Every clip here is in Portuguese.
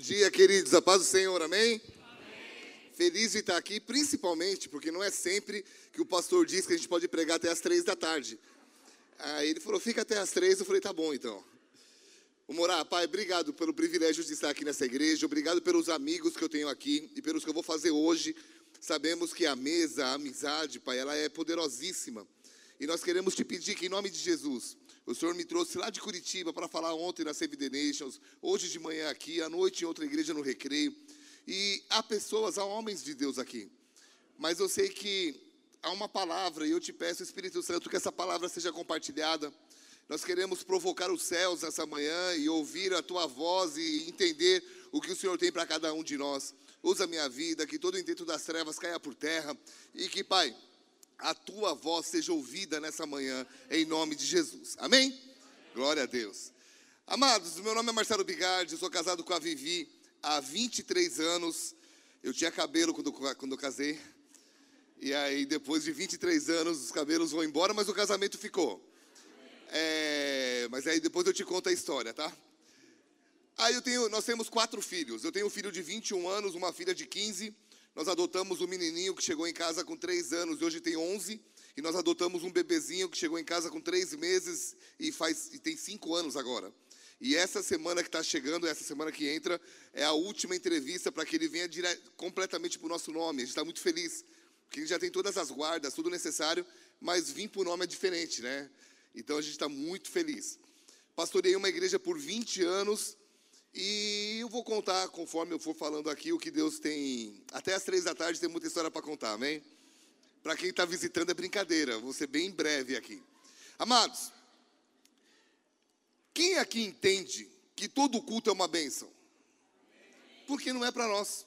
dia, queridos. A paz do Senhor, amém? amém? Feliz de estar aqui, principalmente porque não é sempre que o pastor diz que a gente pode pregar até as três da tarde. Aí ele falou, fica até as três. Eu falei, tá bom então. O Morar, pai, obrigado pelo privilégio de estar aqui nessa igreja, obrigado pelos amigos que eu tenho aqui e pelos que eu vou fazer hoje. Sabemos que a mesa, a amizade, pai, ela é poderosíssima. E nós queremos te pedir que, em nome de Jesus, o Senhor me trouxe lá de Curitiba para falar ontem na Save the Nations, hoje de manhã aqui, à noite em outra igreja no Recreio. E há pessoas, há homens de Deus aqui. Mas eu sei que há uma palavra e eu te peço, Espírito Santo, que essa palavra seja compartilhada. Nós queremos provocar os céus essa manhã e ouvir a tua voz e entender o que o Senhor tem para cada um de nós. Usa a minha vida, que todo o intento das trevas caia por terra e que, Pai, a tua voz seja ouvida nessa manhã, em nome de Jesus. Amém? Glória a Deus. Amados, meu nome é Marcelo Bigardi, sou casado com a Vivi há 23 anos. Eu tinha cabelo quando, quando eu casei. E aí, depois de 23 anos, os cabelos vão embora, mas o casamento ficou. É, mas aí depois eu te conto a história, tá? Aí eu tenho, nós temos quatro filhos. Eu tenho um filho de 21 anos, uma filha de 15 nós adotamos um menininho que chegou em casa com três anos e hoje tem 11. E nós adotamos um bebezinho que chegou em casa com três meses e, faz, e tem cinco anos agora. E essa semana que está chegando, essa semana que entra, é a última entrevista para que ele venha dire... completamente para o nosso nome. A gente está muito feliz, porque gente já tem todas as guardas, tudo necessário, mas vir para o nome é diferente, né? Então a gente está muito feliz. Pastorei uma igreja por 20 anos e eu vou contar, conforme eu for falando aqui, o que Deus tem. Até às três da tarde tem muita história para contar, amém? Para quem está visitando é brincadeira, vou ser bem breve aqui. Amados, quem aqui entende que todo culto é uma bênção? Porque não é para nós,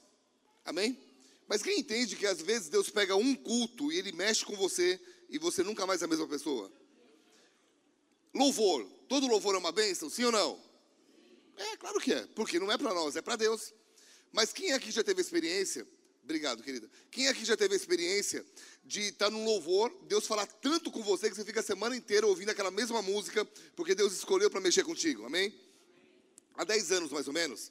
amém? Mas quem entende que às vezes Deus pega um culto e ele mexe com você e você nunca mais é a mesma pessoa? Louvor, todo louvor é uma bênção, sim ou não? É, claro que é, porque não é para nós, é para Deus. Mas quem aqui já teve experiência? Obrigado, querida. Quem aqui já teve experiência de estar num louvor, Deus falar tanto com você que você fica a semana inteira ouvindo aquela mesma música, porque Deus escolheu para mexer contigo, amém? Há 10 anos mais ou menos,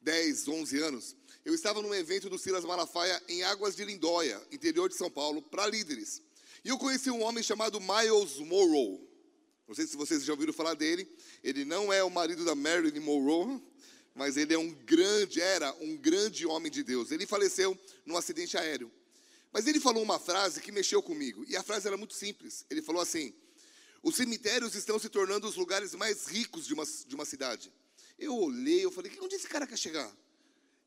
10, 11 anos, eu estava num evento do Silas Malafaia em Águas de Lindóia, interior de São Paulo, para líderes. E eu conheci um homem chamado Miles Morrow. Não sei se vocês já ouviram falar dele. Ele não é o marido da Marilyn Monroe, mas ele é um grande, era um grande homem de Deus. Ele faleceu num acidente aéreo. Mas ele falou uma frase que mexeu comigo. E a frase era muito simples. Ele falou assim: Os cemitérios estão se tornando os lugares mais ricos de uma, de uma cidade. Eu olhei, eu falei: Onde esse cara quer chegar?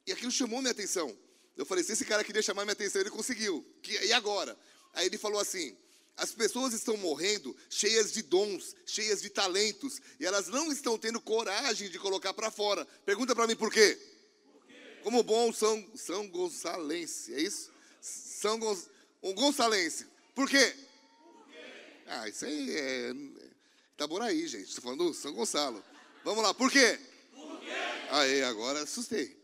E aquilo chamou minha atenção. Eu falei: Se esse cara queria chamar minha atenção, ele conseguiu. e agora? Aí ele falou assim: as pessoas estão morrendo cheias de dons, cheias de talentos, e elas não estão tendo coragem de colocar para fora. Pergunta para mim por quê? Como bom São, São Gonçalense, é isso? São Gon, um Gonçalense. Por quê? Ah, isso aí é. Tá por aí, gente. Estou falando do São Gonçalo. Vamos lá, por quê? Por quê? Aí, agora assustei.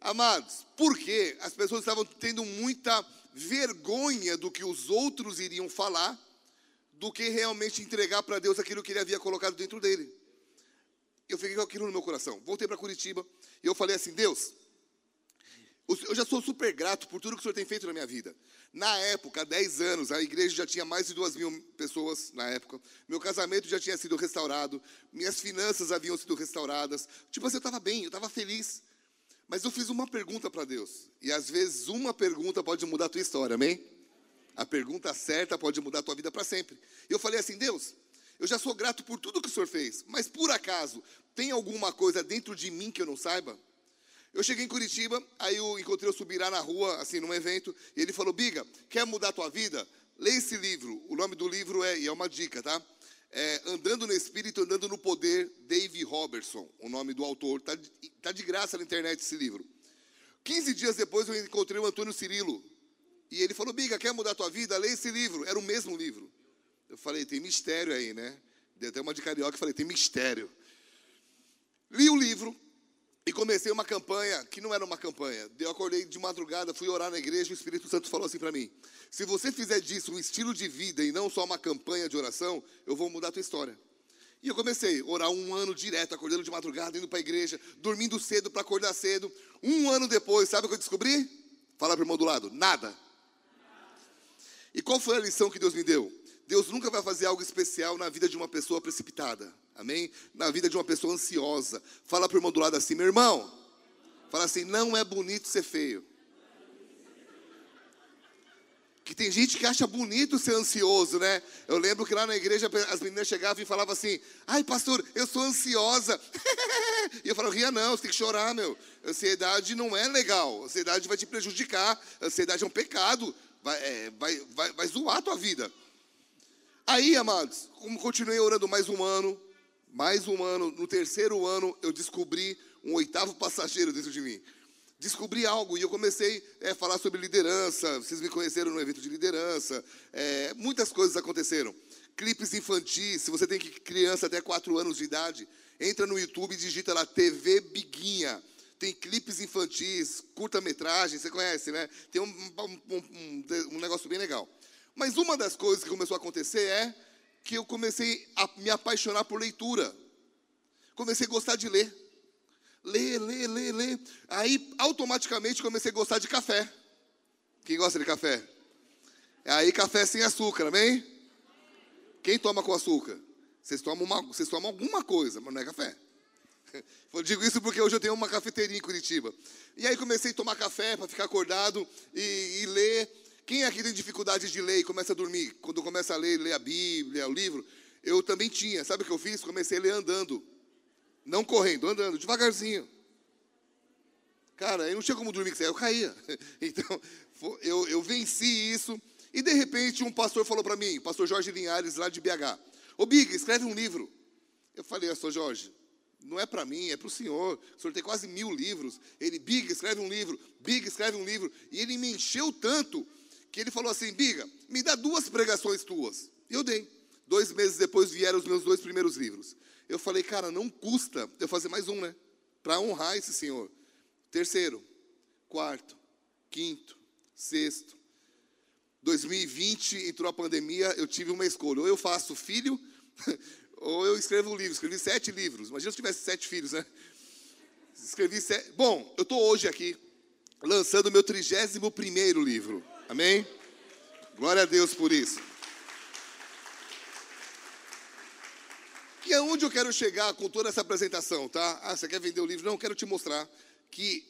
Amados, por quê? As pessoas estavam tendo muita vergonha do que os outros iriam falar, do que realmente entregar para Deus aquilo que ele havia colocado dentro dele. Eu fiquei com aquilo no meu coração. Voltei para Curitiba e eu falei assim: Deus, eu já sou super grato por tudo que o Senhor tem feito na minha vida. Na época, há 10 anos, a igreja já tinha mais de duas mil pessoas na época. Meu casamento já tinha sido restaurado. Minhas finanças haviam sido restauradas. Tipo assim, eu estava bem, eu estava feliz. Mas eu fiz uma pergunta para Deus. E às vezes uma pergunta pode mudar a tua história, amém? A pergunta certa pode mudar a tua vida para sempre. E eu falei assim: Deus, eu já sou grato por tudo que o Senhor fez, mas por acaso tem alguma coisa dentro de mim que eu não saiba? Eu cheguei em Curitiba, aí eu encontrei o Subirá na rua, assim, num evento, e ele falou: Biga, quer mudar a tua vida? Leia esse livro. O nome do livro é, e é uma dica, tá? É, Andando no Espírito, Andando no Poder, Dave Robertson, o nome do autor. Está tá de graça na internet esse livro. 15 dias depois eu encontrei o Antônio Cirilo. E ele falou, Biga, quer mudar a tua vida? Lê esse livro. Era o mesmo livro. Eu falei, tem mistério aí, né? Deu até uma de carioca e falei, tem mistério. Li o livro, e comecei uma campanha que não era uma campanha. Eu acordei de madrugada, fui orar na igreja, e o Espírito Santo falou assim para mim: se você fizer disso um estilo de vida e não só uma campanha de oração, eu vou mudar a tua história. E eu comecei a orar um ano direto, acordando de madrugada, indo para a igreja, dormindo cedo para acordar cedo. Um ano depois, sabe o que eu descobri? Fala para o irmão do lado, nada. E qual foi a lição que Deus me deu? Deus nunca vai fazer algo especial na vida de uma pessoa precipitada. Amém? Na vida de uma pessoa ansiosa. Fala para o irmão do lado assim, meu irmão. Fala assim, não é bonito ser feio. Que tem gente que acha bonito ser ansioso, né? Eu lembro que lá na igreja as meninas chegavam e falavam assim: ai, pastor, eu sou ansiosa. e eu falava: ria não, você tem que chorar, meu. Ansiedade não é legal, ansiedade vai te prejudicar, ansiedade é um pecado, vai, é, vai, vai, vai zoar a tua vida. Aí, amados, como continuei orando mais um ano, mais um ano, no terceiro ano eu descobri um oitavo passageiro dentro de mim descobri algo e eu comecei a é, falar sobre liderança. Vocês me conheceram no evento de liderança. É, muitas coisas aconteceram. Clipes infantis, se você tem criança até 4 anos de idade, entra no YouTube e digita lá TV Biguinha. Tem clipes infantis, curta-metragem, você conhece, né? Tem um, um, um, um negócio bem legal. Mas uma das coisas que começou a acontecer é que eu comecei a me apaixonar por leitura. Comecei a gostar de ler ler, ler, ler, ler. Aí, automaticamente, comecei a gostar de café. Quem gosta de café? Aí, café sem açúcar, amém? Quem toma com açúcar? Vocês tomam, uma, vocês tomam alguma coisa, mas não é café. Eu digo isso porque hoje eu tenho uma cafeteria em Curitiba. E aí comecei a tomar café para ficar acordado e, e, ler. Quem aqui tem dificuldade de ler e começa a dormir? Quando começa a ler, ler a Bíblia, o livro, eu também tinha. Sabe o que eu fiz? Comecei a ler andando. Não correndo, andando, devagarzinho. Cara, eu não tinha como dormir, eu caía. Então, eu, eu venci isso. E de repente, um pastor falou para mim, pastor Jorge Linhares, lá de BH: Ô Big, escreve um livro. Eu falei, pastor Jorge, não é para mim, é para o senhor. O senhor tem quase mil livros. Ele, Big, escreve um livro. Big, escreve um livro. E ele me encheu tanto que ele falou assim: Biga, me dá duas pregações tuas. E eu dei. Dois meses depois vieram os meus dois primeiros livros. Eu falei, cara, não custa eu fazer mais um, né? Para honrar esse senhor. Terceiro, quarto, quinto, sexto. 2020 entrou a pandemia, eu tive uma escolha. Ou eu faço filho, ou eu escrevo um livro. Escrevi sete livros. Imagina se eu tivesse sete filhos, né? Escrevi sete. Bom, eu estou hoje aqui lançando meu trigésimo primeiro livro. Amém? Glória a Deus por isso. E aonde eu quero chegar com toda essa apresentação, tá? Ah, você quer vender o livro? Não, eu quero te mostrar que,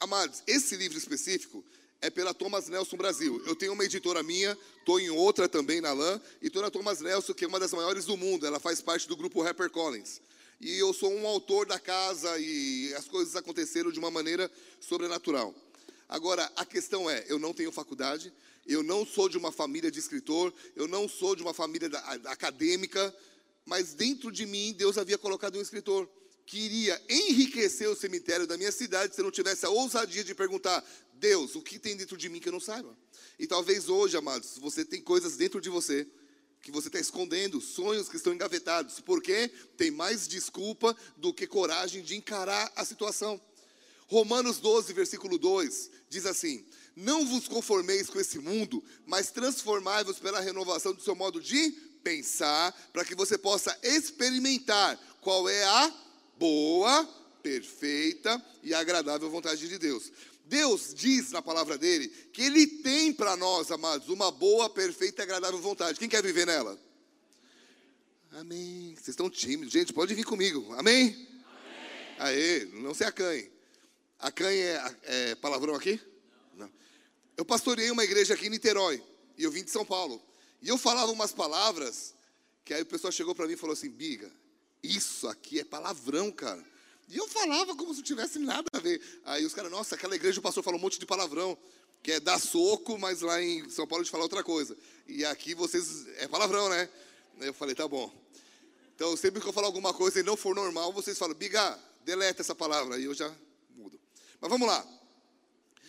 amados, esse livro específico é pela Thomas Nelson Brasil. Eu tenho uma editora minha, estou em outra também na LAN, e estou na Thomas Nelson, que é uma das maiores do mundo. Ela faz parte do grupo Rapper Collins. E eu sou um autor da casa e as coisas aconteceram de uma maneira sobrenatural. Agora, a questão é, eu não tenho faculdade, eu não sou de uma família de escritor, eu não sou de uma família acadêmica, mas dentro de mim Deus havia colocado um escritor que iria enriquecer o cemitério da minha cidade se eu não tivesse a ousadia de perguntar: Deus, o que tem dentro de mim que eu não saiba? E talvez hoje, amados, você tem coisas dentro de você que você está escondendo, sonhos que estão engavetados, porque tem mais desculpa do que coragem de encarar a situação. Romanos 12, versículo 2 diz assim: Não vos conformeis com esse mundo, mas transformai-vos pela renovação do seu modo de pensar, para que você possa experimentar qual é a boa, perfeita e agradável vontade de Deus. Deus diz na palavra dele que ele tem para nós, amados, uma boa, perfeita e agradável vontade. Quem quer viver nela? Amém. Vocês estão tímidos. Gente, pode vir comigo. Amém? Amém. Aê, não se acanhe. Acanhe é, é palavrão aqui? Não. Eu pastoreei uma igreja aqui em Niterói. E eu vim de São Paulo. E eu falava umas palavras, que aí o pessoal chegou para mim e falou assim: Biga, isso aqui é palavrão, cara. E eu falava como se não tivesse nada a ver. Aí os caras, nossa, aquela igreja o pastor falou um monte de palavrão, que é dar soco, mas lá em São Paulo a gente fala outra coisa. E aqui vocês, é palavrão, né? Aí eu falei, tá bom. Então, sempre que eu falar alguma coisa e não for normal, vocês falam, Biga, deleta essa palavra. Aí eu já. Mas vamos lá.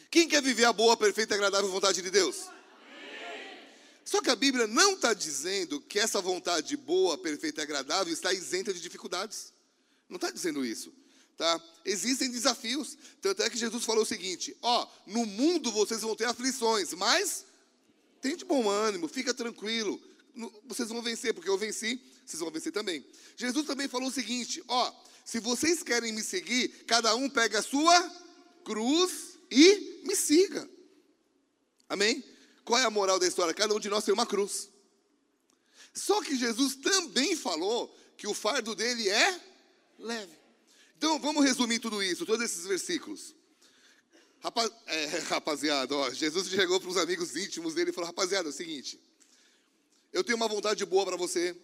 Quem quer viver a boa, perfeita e agradável vontade de Deus? Só que a Bíblia não está dizendo que essa vontade boa, perfeita e agradável está isenta de dificuldades. Não está dizendo isso. Tá? Existem desafios. Tanto é que Jesus falou o seguinte: ó, no mundo vocês vão ter aflições, mas tem de bom ânimo, fica tranquilo. Vocês vão vencer, porque eu venci vocês vão vencer também. Jesus também falou o seguinte: ó, se vocês querem me seguir, cada um pega a sua cruz e me siga. Amém? Qual é a moral da história? Cada um de nós tem uma cruz. Só que Jesus também falou que o fardo dele é leve. Então vamos resumir tudo isso, todos esses versículos. Rapaz, é, rapaziada, ó, Jesus chegou para os amigos íntimos dele e falou: Rapaziada, é o seguinte, eu tenho uma vontade boa para você,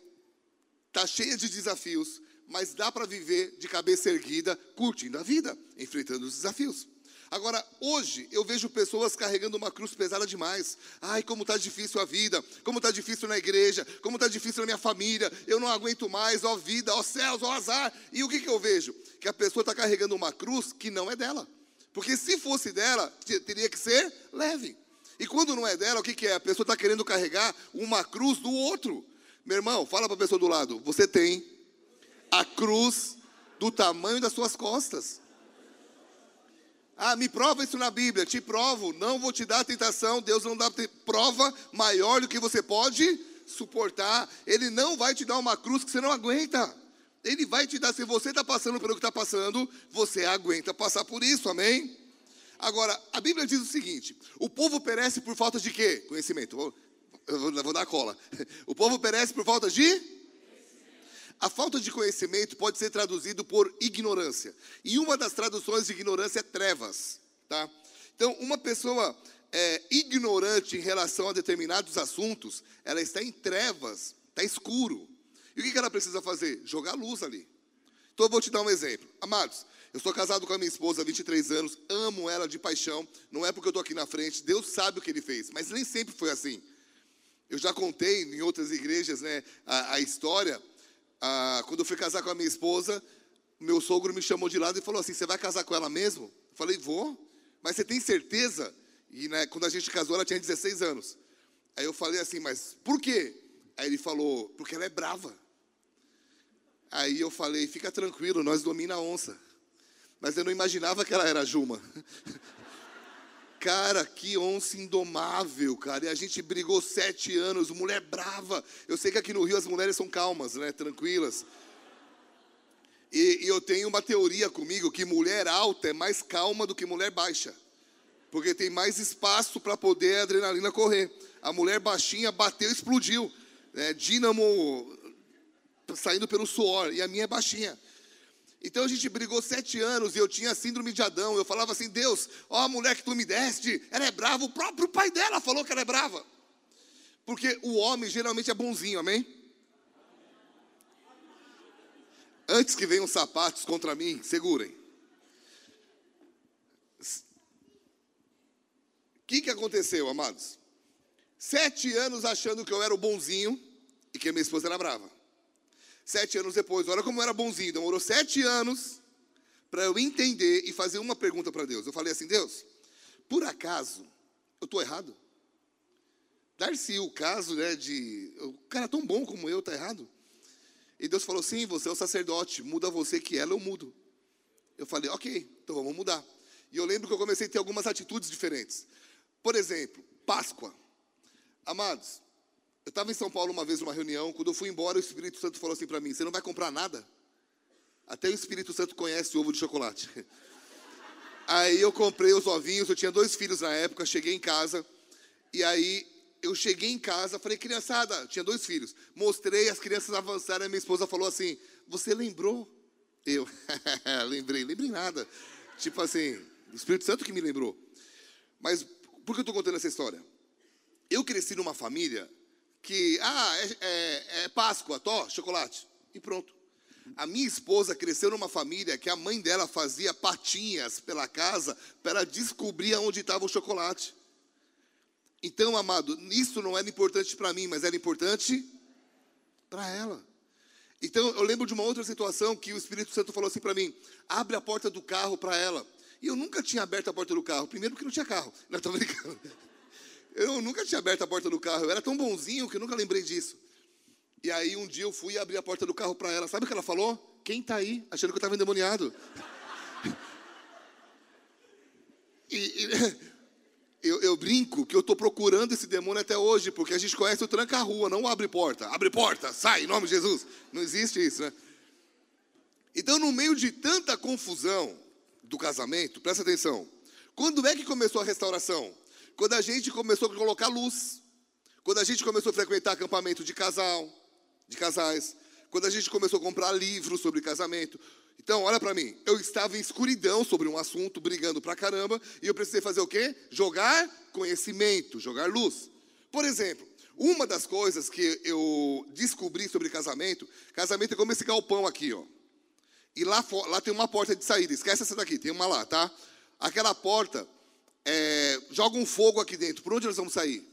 tá cheia de desafios, mas dá para viver de cabeça erguida, curtindo a vida, enfrentando os desafios. Agora, hoje, eu vejo pessoas carregando uma cruz pesada demais. Ai, como está difícil a vida, como está difícil na igreja, como está difícil na minha família, eu não aguento mais, ó vida, ó céus, ó azar. E o que, que eu vejo? Que a pessoa está carregando uma cruz que não é dela. Porque se fosse dela, teria que ser leve. E quando não é dela, o que, que é? A pessoa está querendo carregar uma cruz do outro. Meu irmão, fala para a pessoa do lado: você tem a cruz do tamanho das suas costas. Ah, me prova isso na Bíblia. Te provo. Não vou te dar tentação. Deus não dá prova maior do que você pode suportar. Ele não vai te dar uma cruz que você não aguenta. Ele vai te dar, se você está passando pelo que está passando, você aguenta passar por isso, amém? Agora, a Bíblia diz o seguinte: o povo perece por falta de quê? Conhecimento. Vou, vou dar cola. O povo perece por falta de a falta de conhecimento pode ser traduzido por ignorância. E uma das traduções de ignorância é trevas. Tá? Então, uma pessoa é, ignorante em relação a determinados assuntos, ela está em trevas, está escuro. E o que ela precisa fazer? Jogar luz ali. Então, eu vou te dar um exemplo. Amados, eu sou casado com a minha esposa há 23 anos, amo ela de paixão. Não é porque eu estou aqui na frente, Deus sabe o que ele fez, mas nem sempre foi assim. Eu já contei em outras igrejas né, a, a história ah, quando eu fui casar com a minha esposa, meu sogro me chamou de lado e falou assim: Você vai casar com ela mesmo? Eu falei: Vou, mas você tem certeza? E né, quando a gente casou, ela tinha 16 anos. Aí eu falei assim: Mas por quê? Aí ele falou: Porque ela é brava. Aí eu falei: Fica tranquilo, nós domina a onça. Mas eu não imaginava que ela era Juma. Cara, que onça indomável, cara. E a gente brigou sete anos, mulher brava. Eu sei que aqui no Rio as mulheres são calmas, né? Tranquilas. E, e eu tenho uma teoria comigo que mulher alta é mais calma do que mulher baixa. Porque tem mais espaço para poder a adrenalina correr. A mulher baixinha bateu explodiu. Né? Dínamo saindo pelo suor. E a minha é baixinha. Então a gente brigou sete anos e eu tinha síndrome de Adão. Eu falava assim: Deus, ó a mulher que tu me deste, ela é brava. O próprio pai dela falou que ela é brava. Porque o homem geralmente é bonzinho, amém? Antes que venham sapatos contra mim, segurem. O que, que aconteceu, amados? Sete anos achando que eu era o bonzinho e que a minha esposa era brava. Sete anos depois, olha como eu era bonzinho, demorou sete anos para eu entender e fazer uma pergunta para Deus. Eu falei assim: Deus, por acaso eu estou errado? Dar-se o caso né, de o cara tão bom como eu está errado? E Deus falou: Sim, você é o sacerdote, muda você que ela eu mudo. Eu falei: Ok, então vamos mudar. E eu lembro que eu comecei a ter algumas atitudes diferentes. Por exemplo, Páscoa. Amados, eu estava em São Paulo uma vez numa reunião, quando eu fui embora, o Espírito Santo falou assim para mim: Você não vai comprar nada? Até o Espírito Santo conhece ovo de chocolate. Aí eu comprei os ovinhos, eu tinha dois filhos na época, cheguei em casa, e aí eu cheguei em casa, falei, criançada, tinha dois filhos, mostrei, as crianças avançaram, e minha esposa falou assim: Você lembrou? Eu, lembrei, lembrei nada. Tipo assim, o Espírito Santo que me lembrou. Mas por que eu estou contando essa história? Eu cresci numa família que, ah, é, é, é Páscoa, tó, chocolate. E pronto. A minha esposa cresceu numa família que a mãe dela fazia patinhas pela casa para descobrir onde estava o chocolate. Então, amado, isso não era importante para mim, mas era importante para ela. Então, eu lembro de uma outra situação que o Espírito Santo falou assim para mim: abre a porta do carro para ela. E eu nunca tinha aberto a porta do carro, primeiro porque não tinha carro. Não, estou brincando. Eu nunca tinha aberto a porta do carro. Eu era tão bonzinho que eu nunca lembrei disso. E aí um dia eu fui abrir a porta do carro para ela. Sabe o que ela falou? Quem está aí? Achando que eu estava endemoniado. E, e, eu, eu, brinco que eu estou procurando esse demônio até hoje, porque a gente conhece o tranca-rua, não abre porta. Abre porta, sai, em nome de Jesus. Não existe isso, né? Então, no meio de tanta confusão do casamento, presta atenção. Quando é que começou a restauração? Quando a gente começou a colocar luz. Quando a gente começou a frequentar acampamento de casal, de casais. Quando a gente começou a comprar livros sobre casamento. Então, olha para mim, eu estava em escuridão sobre um assunto, brigando pra caramba, e eu precisei fazer o quê? Jogar conhecimento, jogar luz. Por exemplo, uma das coisas que eu descobri sobre casamento, casamento é como esse galpão aqui, ó. E lá, lá tem uma porta de saída, esquece essa daqui, tem uma lá, tá? Aquela porta, é, joga um fogo aqui dentro, por onde nós vamos sair?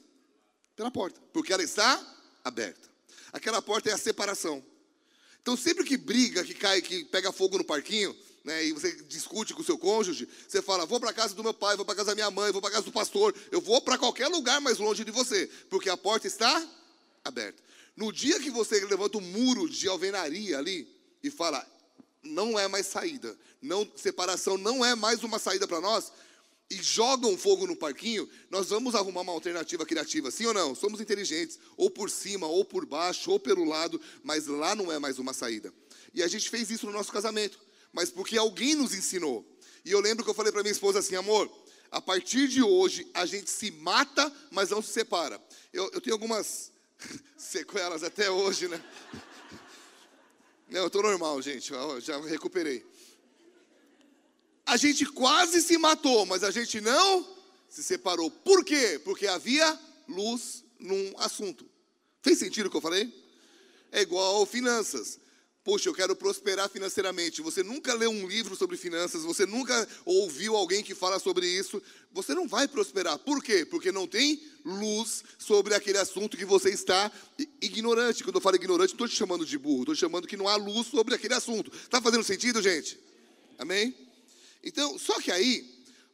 Pela porta, porque ela está aberta. Aquela porta é a separação. Então, sempre que briga, que cai, que pega fogo no parquinho, né, e você discute com o seu cônjuge, você fala: vou para casa do meu pai, vou para casa da minha mãe, vou para casa do pastor, eu vou para qualquer lugar mais longe de você, porque a porta está aberta. No dia que você levanta um muro de alvenaria ali e fala: não é mais saída, não separação não é mais uma saída para nós, e jogam fogo no parquinho, nós vamos arrumar uma alternativa criativa, sim ou não? Somos inteligentes, ou por cima, ou por baixo, ou pelo lado, mas lá não é mais uma saída. E a gente fez isso no nosso casamento, mas porque alguém nos ensinou. E eu lembro que eu falei para minha esposa assim, amor, a partir de hoje a gente se mata, mas não se separa. Eu, eu tenho algumas sequelas até hoje, né? Não, eu estou normal, gente, eu já recuperei. A gente quase se matou, mas a gente não se separou. Por quê? Porque havia luz num assunto. Fez sentido o que eu falei? É igual finanças. Poxa, eu quero prosperar financeiramente. Você nunca leu um livro sobre finanças, você nunca ouviu alguém que fala sobre isso. Você não vai prosperar. Por quê? Porque não tem luz sobre aquele assunto que você está ignorante. Quando eu falo ignorante, não estou te chamando de burro, estou te chamando que não há luz sobre aquele assunto. Está fazendo sentido, gente? Amém? Então, só que aí,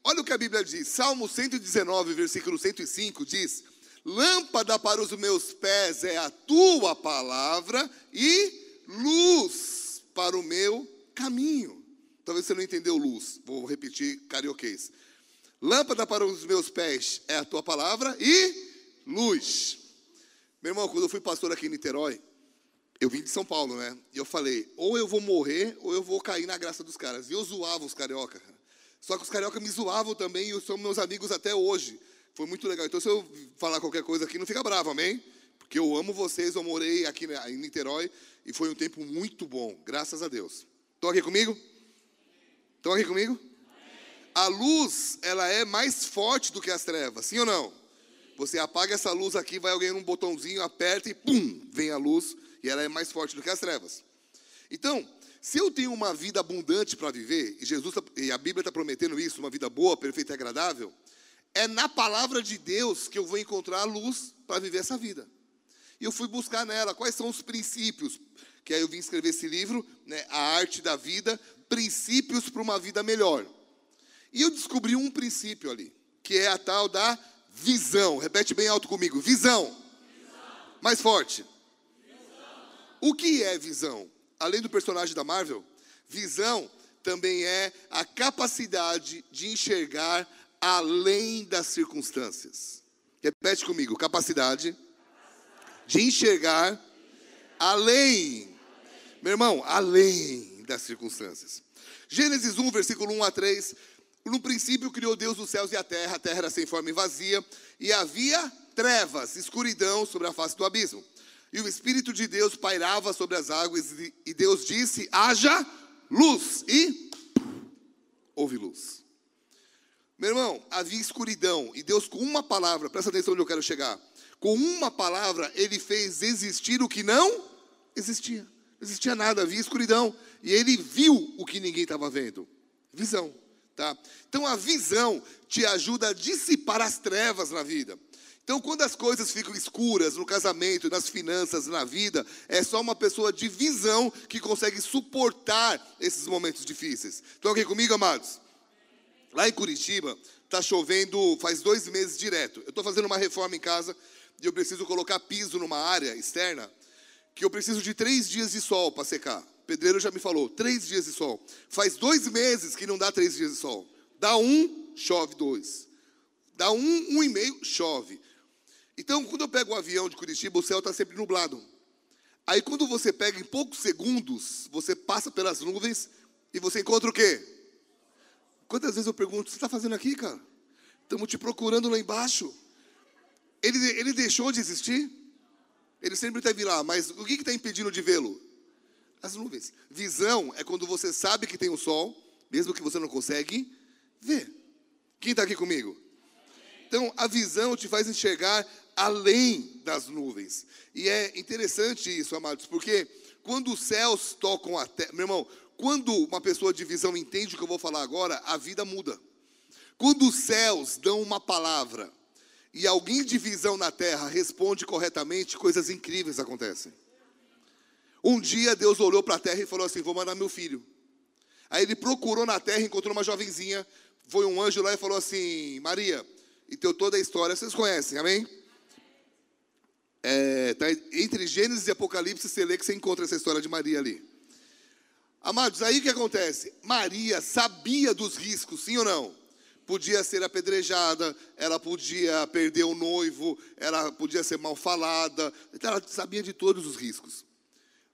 olha o que a Bíblia diz. Salmo 119, versículo 105 diz: Lâmpada para os meus pés é a tua palavra e luz para o meu caminho. Talvez você não entendeu luz. Vou repetir carioquês. Lâmpada para os meus pés é a tua palavra e luz. Meu irmão, quando eu fui pastor aqui em Niterói, eu vim de São Paulo, né? E eu falei, ou eu vou morrer, ou eu vou cair na graça dos caras. E eu zoava os carioca. Só que os carioca me zoavam também, e são meus amigos até hoje. Foi muito legal. Então, se eu falar qualquer coisa aqui, não fica bravo, amém? Porque eu amo vocês, eu morei aqui em Niterói, e foi um tempo muito bom, graças a Deus. Estão aqui comigo? Estão aqui comigo? A luz, ela é mais forte do que as trevas, sim ou não? Você apaga essa luz aqui, vai alguém num botãozinho, aperta e pum, vem a luz e ela é mais forte do que as trevas. Então, se eu tenho uma vida abundante para viver, e Jesus tá, e a Bíblia está prometendo isso, uma vida boa, perfeita e agradável, é na palavra de Deus que eu vou encontrar a luz para viver essa vida. E eu fui buscar nela quais são os princípios, que aí eu vim escrever esse livro, né, A Arte da Vida, Princípios para uma Vida Melhor. E eu descobri um princípio ali, que é a tal da visão. Repete bem alto comigo: visão. visão. Mais forte. O que é visão? Além do personagem da Marvel, visão também é a capacidade de enxergar além das circunstâncias. Repete comigo: capacidade de enxergar além. Meu irmão, além das circunstâncias. Gênesis 1, versículo 1 a 3. No princípio criou Deus os céus e a terra, a terra era sem forma e vazia, e havia trevas, escuridão sobre a face do abismo e o Espírito de Deus pairava sobre as águas, e Deus disse: haja luz, e houve luz. Meu irmão, havia escuridão, e Deus, com uma palavra, presta atenção onde eu quero chegar, com uma palavra, ele fez existir o que não existia. Não existia nada, havia escuridão, e ele viu o que ninguém estava vendo. Visão. Tá? Então a visão te ajuda a dissipar as trevas na vida. Então, quando as coisas ficam escuras no casamento, nas finanças, na vida, é só uma pessoa de visão que consegue suportar esses momentos difíceis. Estão aqui comigo, amados? Lá em Curitiba, está chovendo faz dois meses direto. Eu estou fazendo uma reforma em casa e eu preciso colocar piso numa área externa que eu preciso de três dias de sol para secar. O pedreiro já me falou, três dias de sol. Faz dois meses que não dá três dias de sol. Dá um, chove dois. Dá um, um e meio, chove. Então, quando eu pego o um avião de Curitiba, o céu está sempre nublado. Aí, quando você pega em poucos segundos, você passa pelas nuvens e você encontra o quê? Quantas vezes eu pergunto, o que você está fazendo aqui, cara? Estamos te procurando lá embaixo. Ele, ele deixou de existir? Ele sempre esteve lá, mas o que está impedindo de vê-lo? As nuvens. Visão é quando você sabe que tem o sol, mesmo que você não consegue ver. Quem está aqui comigo? Então, a visão te faz enxergar além das nuvens. E é interessante isso, amados, porque quando os céus tocam a terra, meu irmão, quando uma pessoa de visão entende o que eu vou falar agora, a vida muda. Quando os céus dão uma palavra e alguém de visão na terra responde corretamente, coisas incríveis acontecem. Um dia Deus olhou para a terra e falou assim: Vou mandar meu filho. Aí ele procurou na terra, encontrou uma jovenzinha. Foi um anjo lá e falou assim: Maria, e teu toda a história, vocês conhecem, amém? É, tá entre Gênesis e Apocalipse, você lê que você encontra essa história de Maria ali. Amados, aí o que acontece? Maria sabia dos riscos, sim ou não? Podia ser apedrejada, ela podia perder o noivo, ela podia ser mal falada, então ela sabia de todos os riscos.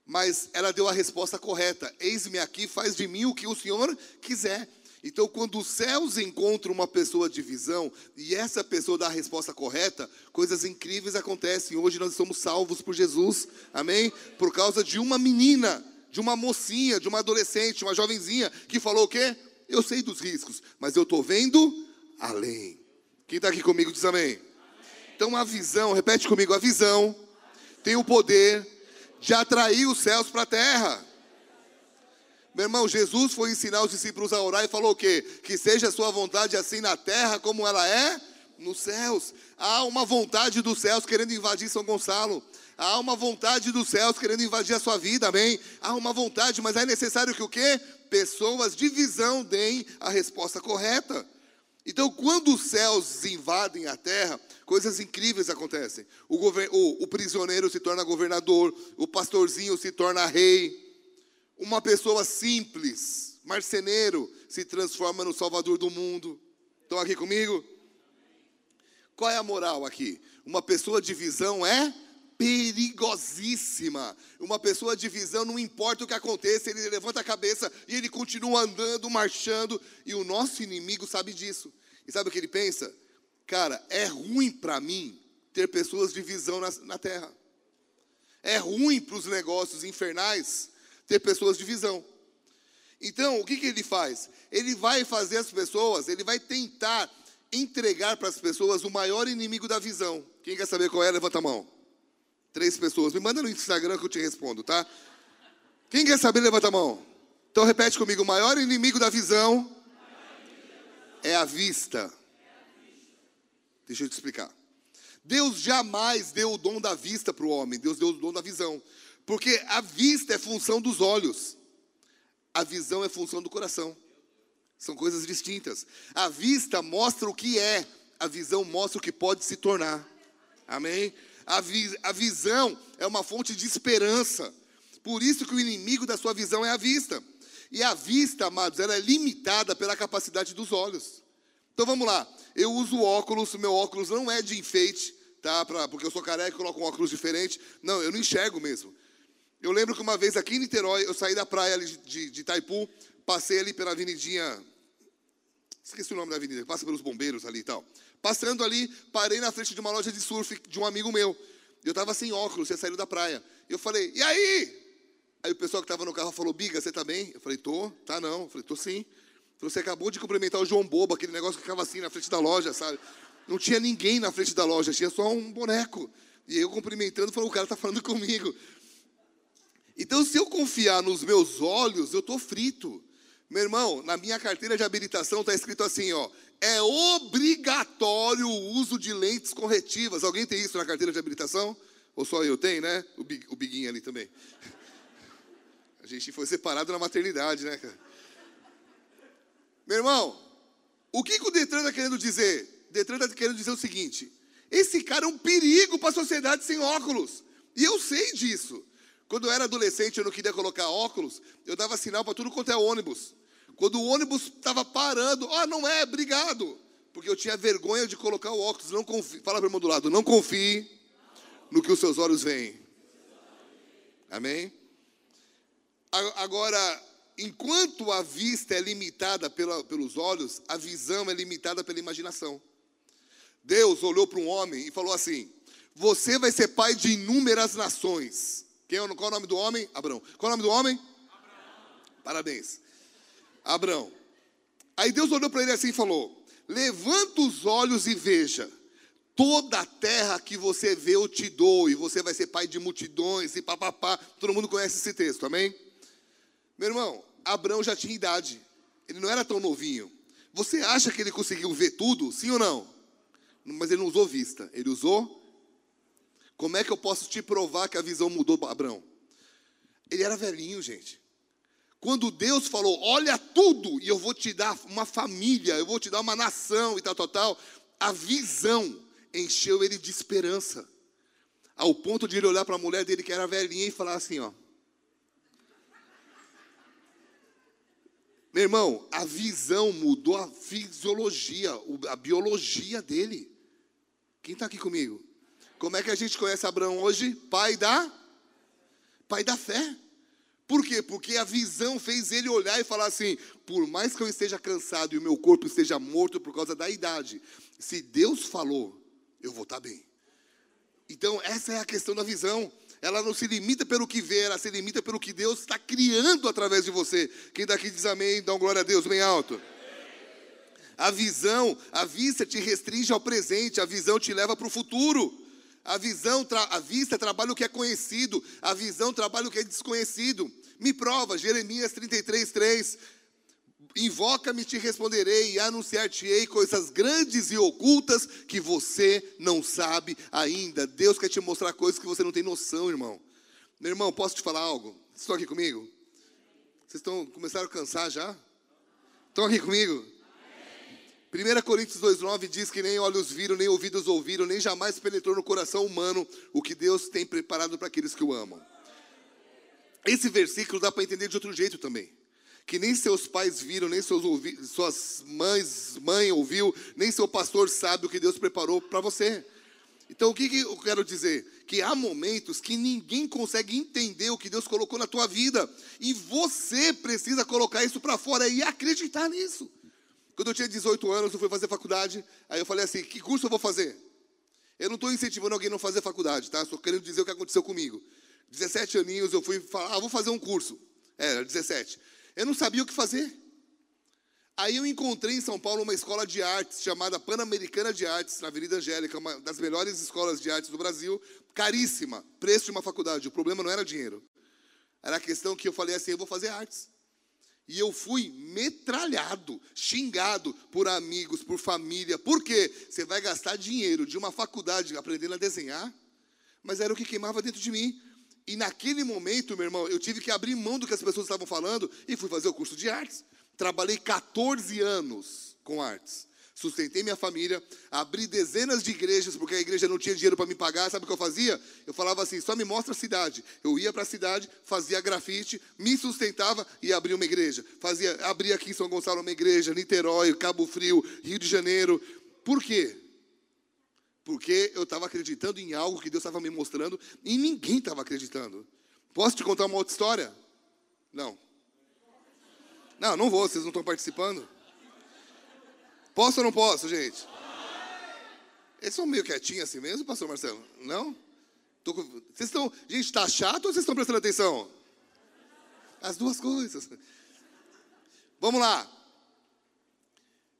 Mas ela deu a resposta correta: Eis-me aqui, faz de mim o que o Senhor quiser. Então, quando os céus encontram uma pessoa de visão e essa pessoa dá a resposta correta, coisas incríveis acontecem. Hoje nós somos salvos por Jesus, amém? Por causa de uma menina, de uma mocinha, de uma adolescente, uma jovenzinha que falou o quê? Eu sei dos riscos, mas eu estou vendo além. Quem está aqui comigo diz amém. Então, a visão, repete comigo: a visão tem o poder de atrair os céus para a terra. Meu irmão, Jesus foi ensinar os discípulos a orar e falou o quê? Que seja a sua vontade assim na terra como ela é nos céus. Há uma vontade dos céus querendo invadir São Gonçalo. Há uma vontade dos céus querendo invadir a sua vida, amém? Há uma vontade, mas é necessário que o quê? Pessoas de visão deem a resposta correta. Então, quando os céus invadem a terra, coisas incríveis acontecem. O, o, o prisioneiro se torna governador, o pastorzinho se torna rei uma pessoa simples, marceneiro, se transforma no salvador do mundo. Estão aqui comigo? Qual é a moral aqui? Uma pessoa de visão é perigosíssima. Uma pessoa de visão, não importa o que aconteça, ele levanta a cabeça e ele continua andando, marchando, e o nosso inimigo sabe disso. E sabe o que ele pensa? Cara, é ruim para mim ter pessoas de visão na, na terra. É ruim para os negócios infernais ter pessoas de visão. Então, o que, que ele faz? Ele vai fazer as pessoas, ele vai tentar entregar para as pessoas o maior inimigo da visão. Quem quer saber qual é? Levanta a mão. Três pessoas. Me manda no Instagram que eu te respondo, tá? Quem quer saber? Levanta a mão. Então repete comigo: o maior inimigo da visão é a vista. Deixa eu te explicar. Deus jamais deu o dom da vista para o homem, Deus deu o dom da visão. Porque a vista é função dos olhos, a visão é função do coração. São coisas distintas. A vista mostra o que é, a visão mostra o que pode se tornar. Amém? A, vi a visão é uma fonte de esperança. Por isso que o inimigo da sua visão é a vista. E a vista, amados, ela é limitada pela capacidade dos olhos. Então vamos lá. Eu uso óculos, meu óculos não é de enfeite, tá? Pra, porque eu sou careca e coloco um óculos diferente. Não, eu não enxergo mesmo. Eu lembro que uma vez aqui em Niterói, eu saí da praia de, de, Itaipu, passei ali pela avenidinha. Esqueci o nome da avenida, passa pelos bombeiros ali e tal. Passando ali, parei na frente de uma loja de surf de um amigo meu. Eu estava sem óculos, tinha saído da praia. Eu falei, e aí? Aí o pessoal que estava no carro falou, Biga, você tá bem? Eu falei, tô, tá não. Eu falei, tô sim. Falei, você acabou de cumprimentar o João Bobo, aquele negócio que ficava assim na frente da loja, sabe? Não tinha ninguém na frente da loja, tinha só um boneco. E eu cumprimentando, falou, o cara tá falando comigo. Então, se eu confiar nos meus olhos, eu estou frito. Meu irmão, na minha carteira de habilitação está escrito assim, ó, é obrigatório o uso de lentes corretivas. Alguém tem isso na carteira de habilitação? Ou só eu tenho, né? O, big, o biguinho ali também. A gente foi separado na maternidade, né? Meu irmão, o que, que o Detran está querendo dizer? O Detran está querendo dizer o seguinte: esse cara é um perigo para a sociedade sem óculos. E eu sei disso. Quando eu era adolescente, eu não queria colocar óculos, eu dava sinal para tudo quanto é ônibus. Quando o ônibus estava parando, ah, não é, obrigado. Porque eu tinha vergonha de colocar o óculos. Não confie, fala para o irmão do lado, não confie no que os seus olhos veem. Amém? Agora, enquanto a vista é limitada pela, pelos olhos, a visão é limitada pela imaginação. Deus olhou para um homem e falou assim: Você vai ser pai de inúmeras nações. Quem, é qual é o nome do homem? Abraão. Qual é o nome do homem? Abraão. Parabéns. Abraão. Aí Deus olhou para ele assim e falou: Levanta os olhos e veja. Toda a terra que você vê eu te dou, e você vai ser pai de multidões, e papapá. Todo mundo conhece esse texto, amém? Meu irmão, Abraão já tinha idade, ele não era tão novinho. Você acha que ele conseguiu ver tudo, sim ou não? Mas ele não usou vista, ele usou. Como é que eu posso te provar que a visão mudou, Abraão? Ele era velhinho, gente. Quando Deus falou, olha tudo, e eu vou te dar uma família, eu vou te dar uma nação e tal, tal, tal, a visão encheu ele de esperança. Ao ponto de ele olhar para a mulher dele que era velhinha e falar assim, ó. Meu irmão, a visão mudou a fisiologia, a biologia dele. Quem está aqui comigo? Como é que a gente conhece Abraão hoje? Pai da pai da fé. Por quê? Porque a visão fez ele olhar e falar assim: por mais que eu esteja cansado e o meu corpo esteja morto por causa da idade, se Deus falou, eu vou estar bem. Então, essa é a questão da visão. Ela não se limita pelo que vê, ela se limita pelo que Deus está criando através de você. Quem daqui diz amém, dá uma glória a Deus bem alto. A visão, a vista te restringe ao presente, a visão te leva para o futuro. A visão, a vista trabalha o que é conhecido, a visão trabalha o que é desconhecido. Me prova, Jeremias 33, 3. Invoca-me, te responderei e anunciar-te-ei coisas grandes e ocultas que você não sabe ainda. Deus quer te mostrar coisas que você não tem noção, irmão. Meu irmão, posso te falar algo? Vocês estão aqui comigo? Vocês estão começaram a cansar já? Estão aqui comigo? 1 Coríntios 2,9 diz que nem olhos viram, nem ouvidos ouviram, nem jamais penetrou no coração humano o que Deus tem preparado para aqueles que o amam. Esse versículo dá para entender de outro jeito também. Que nem seus pais viram, nem seus suas mães, mãe ouviu, nem seu pastor sabe o que Deus preparou para você. Então o que, que eu quero dizer? Que há momentos que ninguém consegue entender o que Deus colocou na tua vida. E você precisa colocar isso para fora e acreditar nisso. Quando eu tinha 18 anos, eu fui fazer faculdade. Aí eu falei assim: que curso eu vou fazer? Eu não estou incentivando alguém a não fazer faculdade, tá? Estou querendo dizer o que aconteceu comigo. 17 aninhos eu fui falar, ah, vou fazer um curso. É, era 17. Eu não sabia o que fazer. Aí eu encontrei em São Paulo uma escola de artes chamada Pan-Americana de Artes, na Avenida Angélica, uma das melhores escolas de artes do Brasil, caríssima, preço de uma faculdade. O problema não era dinheiro. Era a questão que eu falei assim, eu vou fazer artes. E eu fui metralhado, xingado por amigos, por família. Por quê? Você vai gastar dinheiro de uma faculdade aprendendo a desenhar? Mas era o que queimava dentro de mim. E naquele momento, meu irmão, eu tive que abrir mão do que as pessoas estavam falando e fui fazer o curso de artes. Trabalhei 14 anos com artes. Sustentei minha família, abri dezenas de igrejas, porque a igreja não tinha dinheiro para me pagar. Sabe o que eu fazia? Eu falava assim: só me mostra a cidade. Eu ia para a cidade, fazia grafite, me sustentava e abria uma igreja. Fazia, abria aqui em São Gonçalo uma igreja, Niterói, Cabo Frio, Rio de Janeiro. Por quê? Porque eu estava acreditando em algo que Deus estava me mostrando e ninguém estava acreditando. Posso te contar uma outra história? Não. Não, não vou, vocês não estão participando. Posso ou não posso, gente? Eles são meio quietinhos assim mesmo, pastor Marcelo? Não? Com... Vocês estão. Gente, está chato ou vocês estão prestando atenção? As duas coisas. Vamos lá.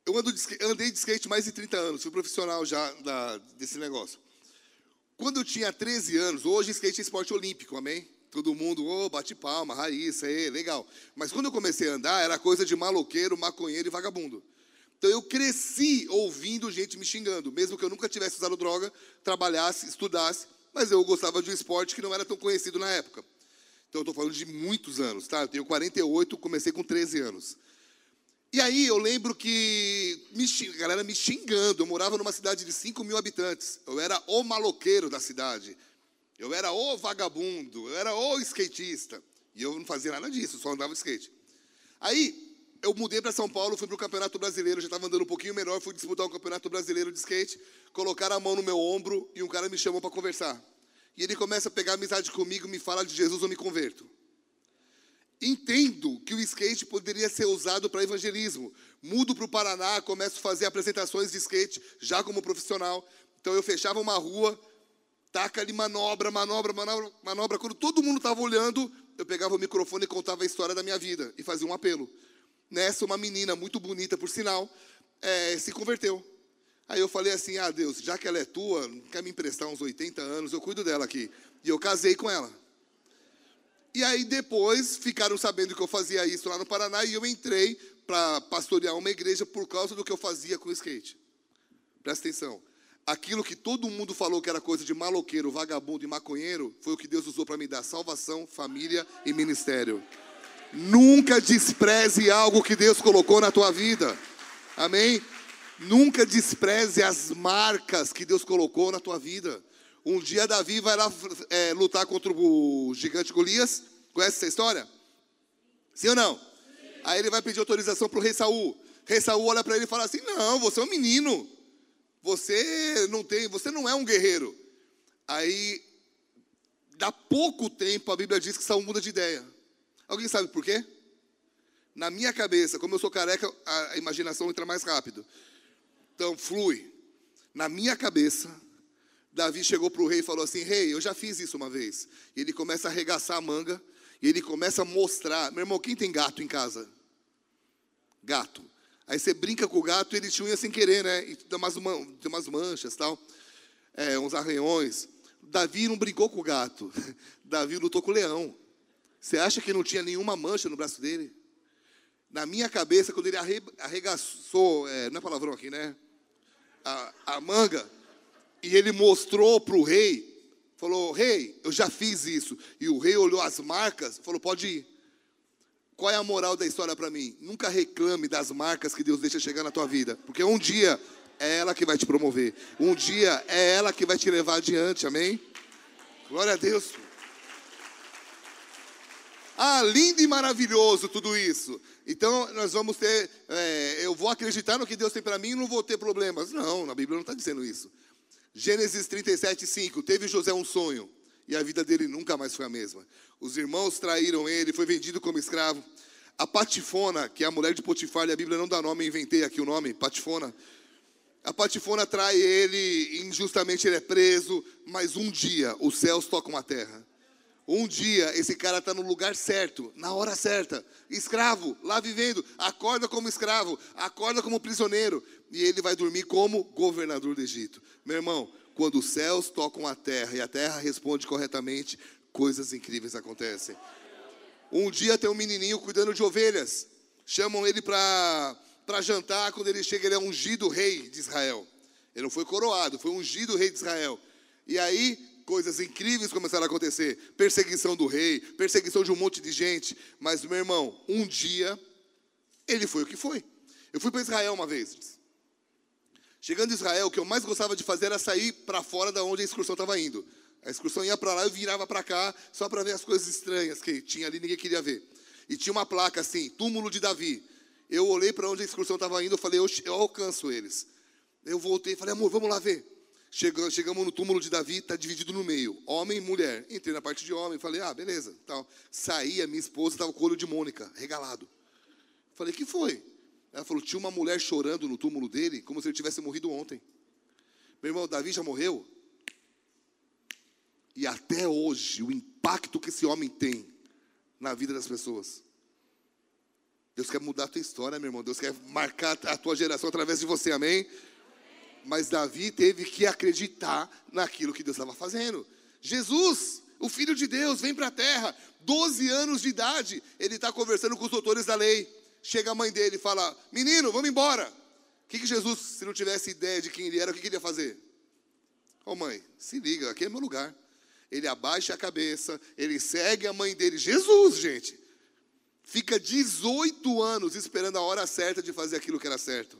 Eu ando de, andei de skate mais de 30 anos, fui profissional já da, desse negócio. Quando eu tinha 13 anos, hoje skate é esporte olímpico, amém? Todo mundo, oh, bate palma, raiz, é legal. Mas quando eu comecei a andar, era coisa de maloqueiro, maconheiro e vagabundo. Então eu cresci ouvindo gente me xingando, mesmo que eu nunca tivesse usado droga, trabalhasse, estudasse, mas eu gostava de um esporte que não era tão conhecido na época. Então eu estou falando de muitos anos, tá? Eu tenho 48, comecei com 13 anos. E aí eu lembro que me, a galera me xingando. Eu morava numa cidade de 5 mil habitantes. Eu era o maloqueiro da cidade. Eu era o vagabundo. Eu era o skatista. E eu não fazia nada disso, só andava de skate. Aí, eu mudei para São Paulo, fui para o Campeonato Brasileiro, já estava andando um pouquinho melhor, fui disputar o Campeonato Brasileiro de skate, colocaram a mão no meu ombro e um cara me chamou para conversar. E ele começa a pegar amizade comigo, me fala de Jesus, eu me converto. Entendo que o skate poderia ser usado para evangelismo. Mudo para o Paraná, começo a fazer apresentações de skate, já como profissional. Então eu fechava uma rua, taca ali manobra, manobra, manobra, manobra. Quando todo mundo estava olhando, eu pegava o microfone e contava a história da minha vida e fazia um apelo. Nessa, uma menina muito bonita, por sinal, é, se converteu. Aí eu falei assim: Ah, Deus, já que ela é tua, quer me emprestar uns 80 anos, eu cuido dela aqui. E eu casei com ela. E aí depois ficaram sabendo que eu fazia isso lá no Paraná e eu entrei para pastorear uma igreja por causa do que eu fazia com o skate. Presta atenção. Aquilo que todo mundo falou que era coisa de maloqueiro, vagabundo e maconheiro, foi o que Deus usou para me dar salvação, família e ministério. Nunca despreze algo que Deus colocou na tua vida. Amém? Nunca despreze as marcas que Deus colocou na tua vida. Um dia Davi vai lá é, lutar contra o gigante Golias. Conhece essa história? Sim ou não? Sim. Aí ele vai pedir autorização para o rei Saul. Rei Saul olha para ele e fala assim: Não, você é um menino. Você não tem, você não é um guerreiro. Aí, dá pouco tempo, a Bíblia diz que Saul muda de ideia. Alguém sabe por quê? Na minha cabeça, como eu sou careca, a imaginação entra mais rápido. Então, flui. Na minha cabeça, Davi chegou para o rei e falou assim: Rei, eu já fiz isso uma vez. E ele começa a arregaçar a manga. E ele começa a mostrar. Meu irmão, quem tem gato em casa? Gato. Aí você brinca com o gato e ele te unha sem querer, né? E tem umas, tem umas manchas tal. É, uns arranhões. Davi não brincou com o gato. Davi lutou com o leão. Você acha que não tinha nenhuma mancha no braço dele? Na minha cabeça, quando ele arregaçou, é, não é palavrão aqui, né? A, a manga, e ele mostrou para o rei, falou: Rei, eu já fiz isso. E o rei olhou as marcas, falou: Pode ir. Qual é a moral da história para mim? Nunca reclame das marcas que Deus deixa chegar na tua vida, porque um dia é ela que vai te promover, um dia é ela que vai te levar adiante, amém? Glória a Deus. Ah, lindo e maravilhoso tudo isso. Então nós vamos ter, é, eu vou acreditar no que Deus tem para mim e não vou ter problemas. Não, na Bíblia não está dizendo isso. Gênesis 37, 5. Teve José um sonho e a vida dele nunca mais foi a mesma. Os irmãos traíram ele, foi vendido como escravo. A Patifona, que é a mulher de Potifar, e a Bíblia não dá nome, inventei aqui o nome, Patifona. A Patifona trai ele, injustamente ele é preso, mas um dia os céus tocam a terra. Um dia esse cara está no lugar certo, na hora certa, escravo, lá vivendo, acorda como escravo, acorda como prisioneiro, e ele vai dormir como governador do Egito. Meu irmão, quando os céus tocam a terra e a terra responde corretamente, coisas incríveis acontecem. Um dia tem um menininho cuidando de ovelhas, chamam ele para jantar, quando ele chega, ele é ungido rei de Israel. Ele não foi coroado, foi ungido rei de Israel. E aí coisas incríveis começaram a acontecer. Perseguição do rei, perseguição de um monte de gente. Mas, meu irmão, um dia, ele foi o que foi. Eu fui para Israel uma vez. Chegando em Israel, o que eu mais gostava de fazer era sair para fora da onde a excursão estava indo. A excursão ia para lá, eu virava para cá, só para ver as coisas estranhas que tinha ali, ninguém queria ver. E tinha uma placa assim, túmulo de Davi. Eu olhei para onde a excursão estava indo, eu falei, eu, eu alcanço eles. Eu voltei e falei, amor, vamos lá ver. Chegamos, chegamos no túmulo de Davi, está dividido no meio, homem e mulher. Entrei na parte de homem, falei, ah, beleza. Tal. Saí, a minha esposa estava com o olho de Mônica, regalado. Falei, que foi? Ela falou, tinha uma mulher chorando no túmulo dele, como se ele tivesse morrido ontem. Meu irmão, Davi já morreu? E até hoje, o impacto que esse homem tem na vida das pessoas. Deus quer mudar a tua história, meu irmão. Deus quer marcar a tua geração através de você, amém? Mas Davi teve que acreditar naquilo que Deus estava fazendo. Jesus, o Filho de Deus, vem para a terra, 12 anos de idade, ele está conversando com os doutores da lei. Chega a mãe dele e fala: Menino, vamos embora. O que, que Jesus, se não tivesse ideia de quem ele era, o que, que ele ia fazer? Ô oh, mãe, se liga, aqui é meu lugar. Ele abaixa a cabeça, ele segue a mãe dele. Jesus, gente. Fica 18 anos esperando a hora certa de fazer aquilo que era certo.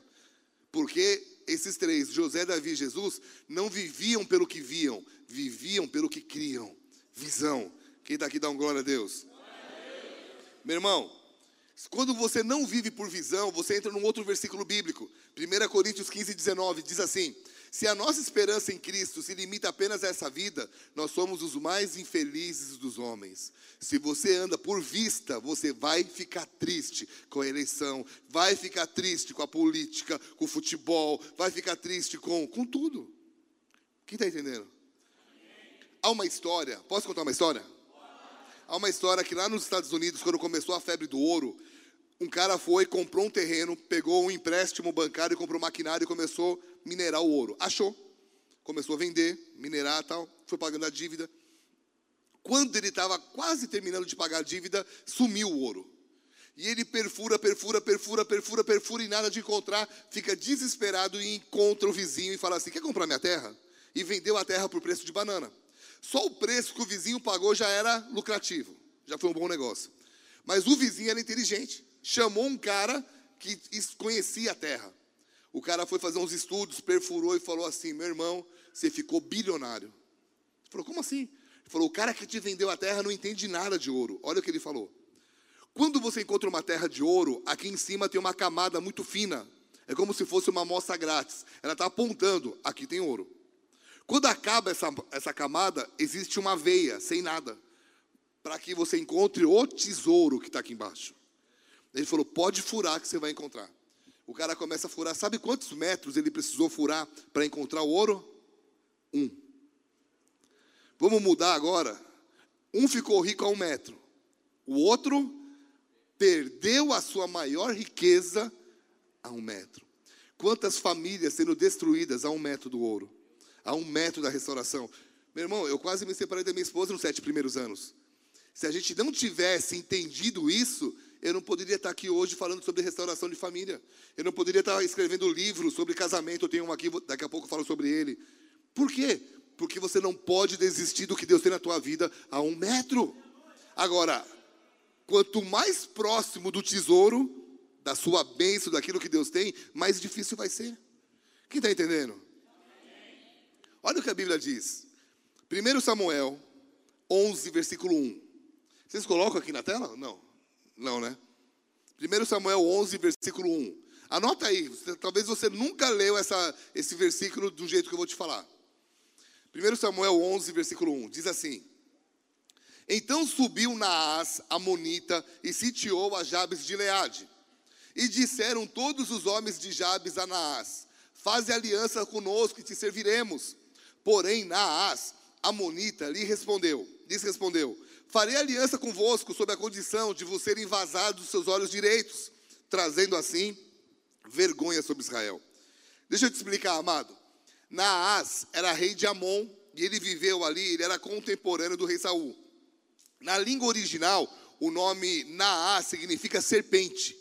Porque esses três, José, Davi e Jesus, não viviam pelo que viam, viviam pelo que criam. Visão. Quem está aqui dá um glória a Deus? Meu irmão, Quando você não vive por visão, você entra num outro versículo bíblico. 1 Coríntios 15, 19 diz assim: Se a nossa esperança em Cristo se limita apenas a essa vida, nós somos os mais infelizes dos homens. Se você anda por vista, você vai ficar triste com a eleição, vai ficar triste com a política, com o futebol, vai ficar triste com, com tudo. Quem está entendendo? Há uma história, posso contar uma história? Há uma história que lá nos Estados Unidos, quando começou a febre do ouro, um cara foi, comprou um terreno, pegou um empréstimo bancário, comprou maquinário e começou minerar o ouro. Achou, começou a vender, minerar tal, foi pagando a dívida. Quando ele estava quase terminando de pagar a dívida, sumiu o ouro. E ele perfura, perfura, perfura, perfura, perfura e nada de encontrar, fica desesperado e encontra o vizinho e fala assim: Quer comprar minha terra? E vendeu a terra por preço de banana. Só o preço que o vizinho pagou já era lucrativo, já foi um bom negócio. Mas o vizinho era inteligente, chamou um cara que conhecia a terra. O cara foi fazer uns estudos, perfurou e falou assim: Meu irmão, você ficou bilionário. Ele falou: Como assim? Ele falou: O cara que te vendeu a terra não entende nada de ouro. Olha o que ele falou. Quando você encontra uma terra de ouro, aqui em cima tem uma camada muito fina. É como se fosse uma amostra grátis. Ela está apontando: aqui tem ouro. Quando acaba essa, essa camada, existe uma veia, sem nada, para que você encontre o tesouro que está aqui embaixo. Ele falou: pode furar que você vai encontrar. O cara começa a furar. Sabe quantos metros ele precisou furar para encontrar o ouro? Um. Vamos mudar agora. Um ficou rico a um metro. O outro perdeu a sua maior riqueza a um metro. Quantas famílias sendo destruídas a um metro do ouro? a um metro da restauração. Meu irmão, eu quase me separei da minha esposa nos sete primeiros anos. Se a gente não tivesse entendido isso, eu não poderia estar aqui hoje falando sobre restauração de família. Eu não poderia estar escrevendo livros sobre casamento. Eu tenho um aqui, daqui a pouco eu falo sobre ele. Por quê? Porque você não pode desistir do que Deus tem na tua vida a um metro. Agora, quanto mais próximo do tesouro, da sua bênção, daquilo que Deus tem, mais difícil vai ser. Quem está entendendo? Olha o que a Bíblia diz. 1 Samuel 11, versículo 1. Vocês colocam aqui na tela? Não. Não, né? 1 Samuel 11, versículo 1. Anota aí, talvez você nunca leu essa, esse versículo do jeito que eu vou te falar. 1 Samuel 11, versículo 1, diz assim: Então subiu Naás, Amonita, e sitiou a Jabes de Leade. E disseram todos os homens de Jabes a Naás: Faze aliança conosco e te serviremos. Porém, Naás, Amonita, lhe respondeu, lhes respondeu: Farei aliança convosco sob a condição de vos serem vazados os seus olhos direitos, trazendo assim vergonha sobre Israel. Deixa eu te explicar, amado. Naás era rei de Amon e ele viveu ali, ele era contemporâneo do rei Saul. Na língua original, o nome Naás significa serpente.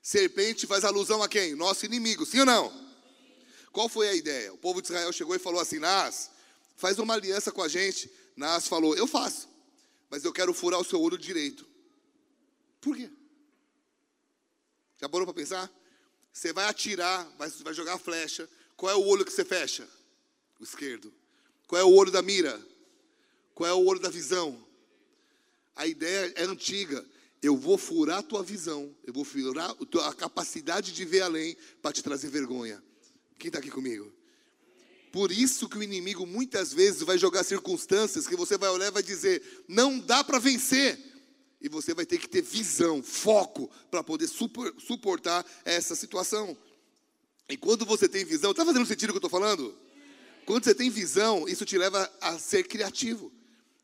Serpente faz alusão a quem? Nosso inimigo, sim ou não? Qual foi a ideia? O povo de Israel chegou e falou assim: Nas, faz uma aliança com a gente. Nas falou: Eu faço, mas eu quero furar o seu olho direito. Por quê? Já parou para pensar? Você vai atirar, vai, vai jogar a flecha. Qual é o olho que você fecha? O esquerdo. Qual é o olho da mira? Qual é o olho da visão? A ideia é antiga. Eu vou furar a tua visão, eu vou furar a capacidade de ver além para te trazer vergonha. Quem está aqui comigo? Por isso que o inimigo muitas vezes vai jogar circunstâncias que você vai olhar e vai dizer: não dá para vencer. E você vai ter que ter visão, foco, para poder suportar essa situação. E quando você tem visão, está fazendo sentido o que eu estou falando? Quando você tem visão, isso te leva a ser criativo.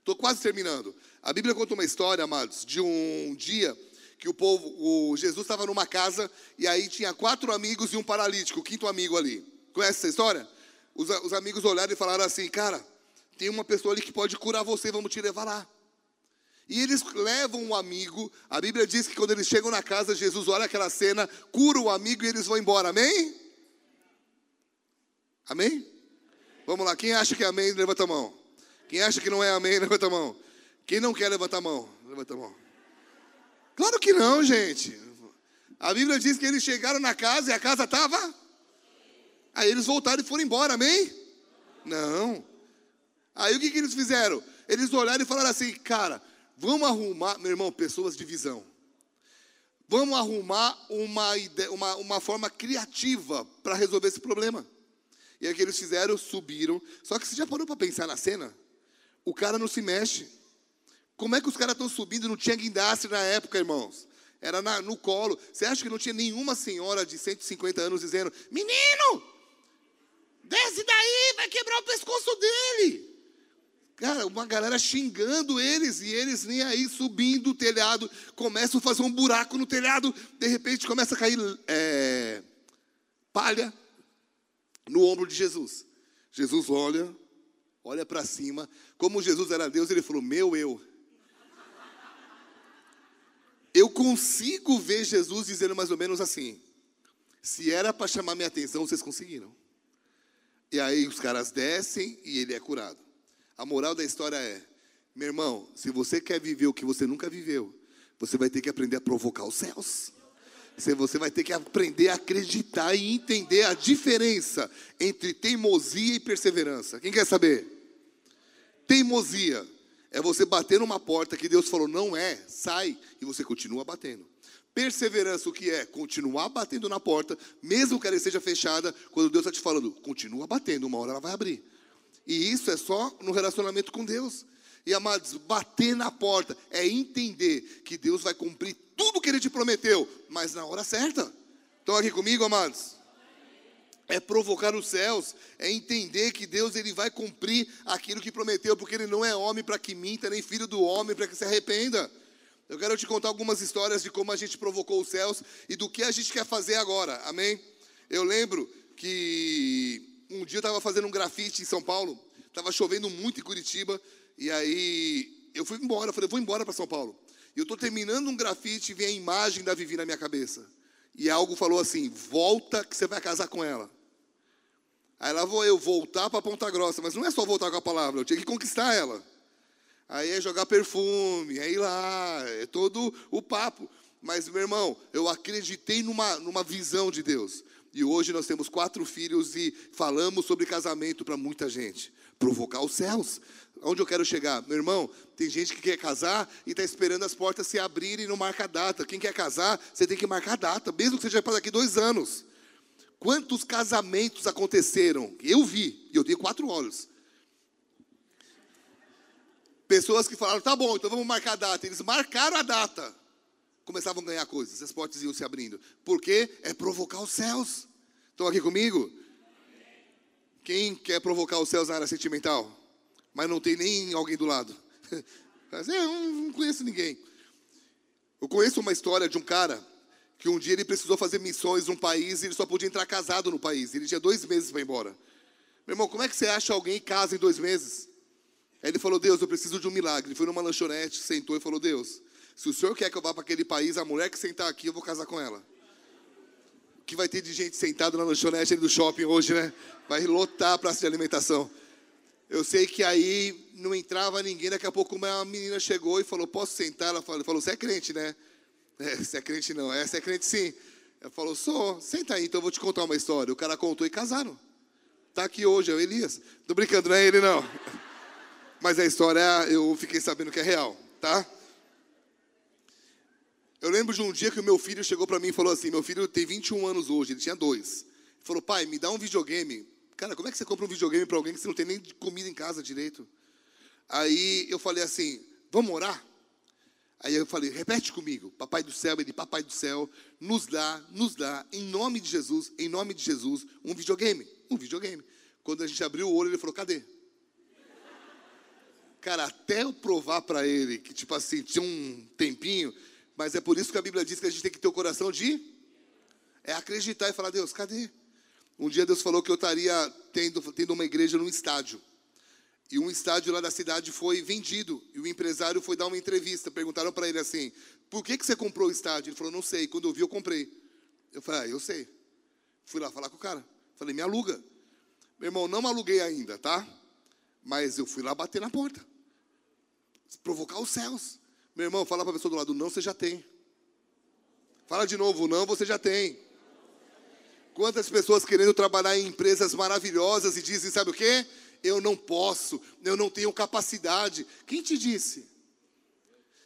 Estou quase terminando. A Bíblia conta uma história, amados, de um dia que o povo, o Jesus estava numa casa e aí tinha quatro amigos e um paralítico, o quinto amigo ali. Conhece essa história? Os, os amigos olharam e falaram assim: Cara, tem uma pessoa ali que pode curar você, vamos te levar lá. E eles levam um amigo. A Bíblia diz que quando eles chegam na casa, Jesus olha aquela cena, cura o amigo e eles vão embora. Amém? Amém? Vamos lá. Quem acha que é amém, levanta a mão. Quem acha que não é amém, levanta a mão. Quem não quer, levanta a mão. Levanta a mão. Claro que não, gente. A Bíblia diz que eles chegaram na casa e a casa estava. Aí eles voltaram e foram embora, amém? Não. Aí o que, que eles fizeram? Eles olharam e falaram assim, cara, vamos arrumar, meu irmão, pessoas de visão. Vamos arrumar uma, ideia, uma, uma forma criativa para resolver esse problema. E aí o que eles fizeram? Subiram. Só que você já parou para pensar na cena? O cara não se mexe. Como é que os caras estão subindo? Não tinha guindaste na época, irmãos. Era na, no colo. Você acha que não tinha nenhuma senhora de 150 anos dizendo: Menino, desce daí, vai quebrar o pescoço dele. Cara, uma galera xingando eles e eles nem aí subindo o telhado, começam a fazer um buraco no telhado, de repente começa a cair é, palha no ombro de Jesus. Jesus olha, olha para cima, como Jesus era Deus, ele falou: Meu eu. Eu consigo ver Jesus dizendo mais ou menos assim: Se era para chamar minha atenção, vocês conseguiram. E aí os caras descem e ele é curado. A moral da história é: meu irmão, se você quer viver o que você nunca viveu, você vai ter que aprender a provocar os céus. Você vai ter que aprender a acreditar e entender a diferença entre teimosia e perseverança. Quem quer saber? Teimosia é você bater numa porta que Deus falou não é, sai e você continua batendo. Perseverança, o que é? Continuar batendo na porta, mesmo que ela esteja fechada, quando Deus está te falando, continua batendo, uma hora ela vai abrir. E isso é só no relacionamento com Deus. E amados, bater na porta é entender que Deus vai cumprir tudo que Ele te prometeu, mas na hora certa. Estão aqui comigo, amados? É provocar os céus, é entender que Deus ele vai cumprir aquilo que prometeu, porque Ele não é homem para que minta, nem filho do homem para que se arrependa. Eu quero te contar algumas histórias de como a gente provocou os céus e do que a gente quer fazer agora, amém? Eu lembro que um dia eu estava fazendo um grafite em São Paulo, estava chovendo muito em Curitiba, e aí eu fui embora, falei, vou embora para São Paulo. E eu estou terminando um grafite e vem a imagem da Vivi na minha cabeça. E algo falou assim: volta que você vai casar com ela. Aí lá vou eu voltar para Ponta Grossa, mas não é só voltar com a palavra, eu tinha que conquistar ela. Aí é jogar perfume, é ir lá, é todo o papo. Mas, meu irmão, eu acreditei numa, numa visão de Deus. E hoje nós temos quatro filhos e falamos sobre casamento para muita gente. Provocar os céus. Onde eu quero chegar? Meu irmão, tem gente que quer casar e está esperando as portas se abrirem e não marca data. Quem quer casar, você tem que marcar data, mesmo que seja para daqui dois anos. Quantos casamentos aconteceram? Eu vi, e eu tenho quatro olhos. Pessoas que falaram, tá bom, então vamos marcar a data. Eles marcaram a data. Começavam a ganhar coisas, as portas iam se abrindo. Porque é provocar os céus. Estão aqui comigo? Quem quer provocar os céus na área sentimental? Mas não tem nem alguém do lado. Mas, é, eu não conheço ninguém. Eu conheço uma história de um cara que um dia ele precisou fazer missões num país e ele só podia entrar casado no país. Ele tinha dois meses para ir embora. Meu irmão, como é que você acha alguém casa em dois meses? Aí ele falou, Deus, eu preciso de um milagre. Ele foi numa lanchonete, sentou e falou, Deus, se o senhor quer que eu vá para aquele país, a mulher que sentar aqui, eu vou casar com ela. O que vai ter de gente sentada na lanchonete do shopping hoje, né? Vai lotar a praça de alimentação. Eu sei que aí não entrava ninguém, daqui a pouco uma menina chegou e falou, posso sentar? Ela falou, você é crente, né? É, você é crente não, é, você é crente sim. Ela falou, sou, senta aí, então eu vou te contar uma história. O cara contou e casaram. Está aqui hoje, é o Elias. Tô brincando, não é ele não. Mas a história eu fiquei sabendo que é real, tá? Eu lembro de um dia que o meu filho chegou para mim e falou assim: meu filho tem 21 anos hoje, ele tinha dois. Ele falou, pai, me dá um videogame. Cara, como é que você compra um videogame para alguém que você não tem nem comida em casa direito? Aí eu falei assim: vamos orar? Aí eu falei, repete comigo, Papai do céu, ele, Papai do céu, nos dá, nos dá, em nome de Jesus, em nome de Jesus, um videogame. Um videogame. Quando a gente abriu o olho, ele falou, cadê? Cara, até eu provar para ele que, tipo assim, tinha um tempinho, mas é por isso que a Bíblia diz que a gente tem que ter o coração de é acreditar e falar, Deus, cadê? Um dia Deus falou que eu estaria tendo, tendo uma igreja num estádio. E um estádio lá da cidade foi vendido. E o empresário foi dar uma entrevista. Perguntaram para ele assim: por que, que você comprou o estádio? Ele falou: não sei. Quando eu vi, eu comprei. Eu falei: ah, eu sei. Fui lá falar com o cara. Falei: me aluga. Meu irmão, não aluguei ainda, tá? Mas eu fui lá bater na porta. Provocar os céus. Meu irmão, fala para a pessoa do lado: não, você já tem. Fala de novo: não, você já tem. Quantas pessoas querendo trabalhar em empresas maravilhosas e dizem: sabe o quê? eu não posso, eu não tenho capacidade. Quem te disse?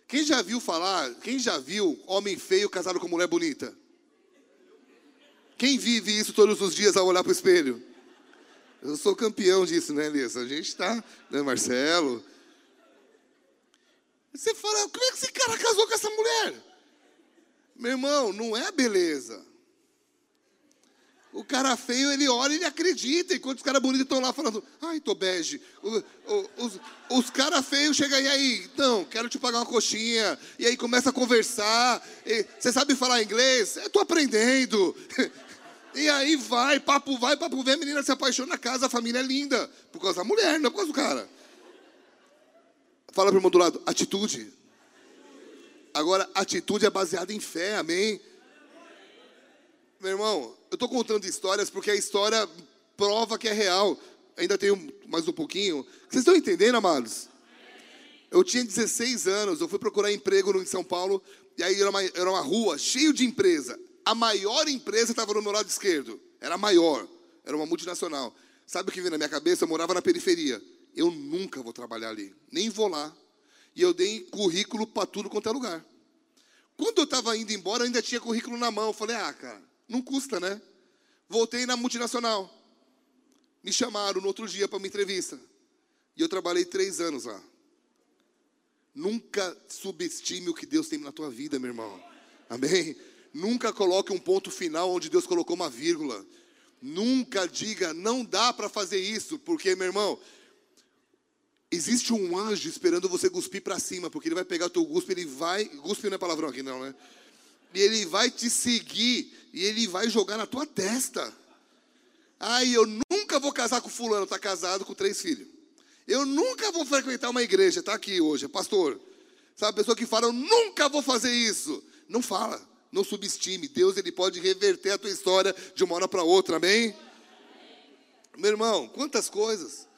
Quem já viu falar, quem já viu homem feio casado com mulher bonita? Quem vive isso todos os dias ao olhar para o espelho? Eu sou campeão disso, né, Elias? A gente está, né, Marcelo? Você fala, como é que esse cara casou com essa mulher? Meu irmão, não é beleza. O cara feio, ele olha e ele acredita, enquanto os caras bonitos estão lá falando, ai, tô bege. os, os caras feios chegam aí, aí, então, quero te pagar uma coxinha. E aí começa a conversar. Você sabe falar inglês? Eu tô aprendendo. E aí vai, papo vai, papo vem, a menina se apaixona na casa, a família é linda. Por causa da mulher, não é por causa do cara. Fala para o irmão do lado, atitude. Agora, atitude é baseada em fé, amém? Meu irmão, eu estou contando histórias porque a história prova que é real. Ainda tenho mais um pouquinho. Vocês estão entendendo, amados? Eu tinha 16 anos, eu fui procurar emprego em São Paulo, e aí era uma, era uma rua cheia de empresa. A maior empresa estava no meu lado esquerdo. Era a maior. Era uma multinacional. Sabe o que veio na minha cabeça? Eu morava na periferia. Eu nunca vou trabalhar ali. Nem vou lá. E eu dei currículo para tudo quanto é lugar. Quando eu estava indo embora, eu ainda tinha currículo na mão. Eu falei, ah, cara, não custa, né? Voltei na multinacional. Me chamaram no outro dia para uma entrevista. E eu trabalhei três anos lá. Nunca subestime o que Deus tem na tua vida, meu irmão. Amém? Nunca coloque um ponto final onde Deus colocou uma vírgula. Nunca diga, não dá para fazer isso, porque, meu irmão, existe um anjo esperando você cuspir para cima, porque ele vai pegar o teu guspe, ele vai. Guspe não é palavrão aqui, não, né? E ele vai te seguir e ele vai jogar na tua testa. Ai, eu nunca vou casar com fulano, está casado com três filhos. Eu nunca vou frequentar uma igreja, está aqui hoje, é pastor. Sabe, a pessoa que fala, eu nunca vou fazer isso. Não fala, não subestime. Deus ele pode reverter a tua história de uma hora para outra, amém? Meu irmão, quantas coisas.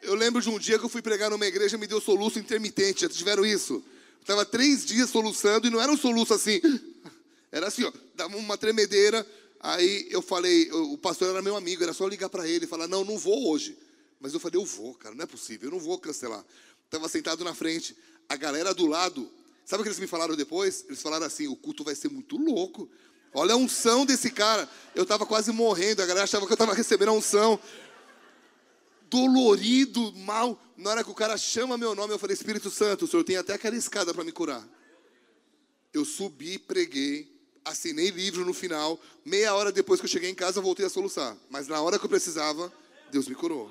Eu lembro de um dia que eu fui pregar numa igreja e me deu soluço intermitente. Já tiveram isso? Estava três dias soluçando e não era um soluço assim. Era assim, ó, dava uma tremedeira. Aí eu falei, o pastor era meu amigo, era só ligar para ele e falar: Não, não vou hoje. Mas eu falei: Eu vou, cara, não é possível, eu não vou cancelar. Estava sentado na frente, a galera do lado, sabe o que eles me falaram depois? Eles falaram assim: O culto vai ser muito louco. Olha a unção desse cara. Eu estava quase morrendo, a galera achava que eu estava recebendo a unção. Dolorido, mal. Na hora que o cara chama meu nome, eu falei: Espírito Santo, o senhor tem até aquela escada para me curar. Eu subi, preguei, assinei livro no final. Meia hora depois que eu cheguei em casa, eu voltei a soluçar. Mas na hora que eu precisava, Deus me curou.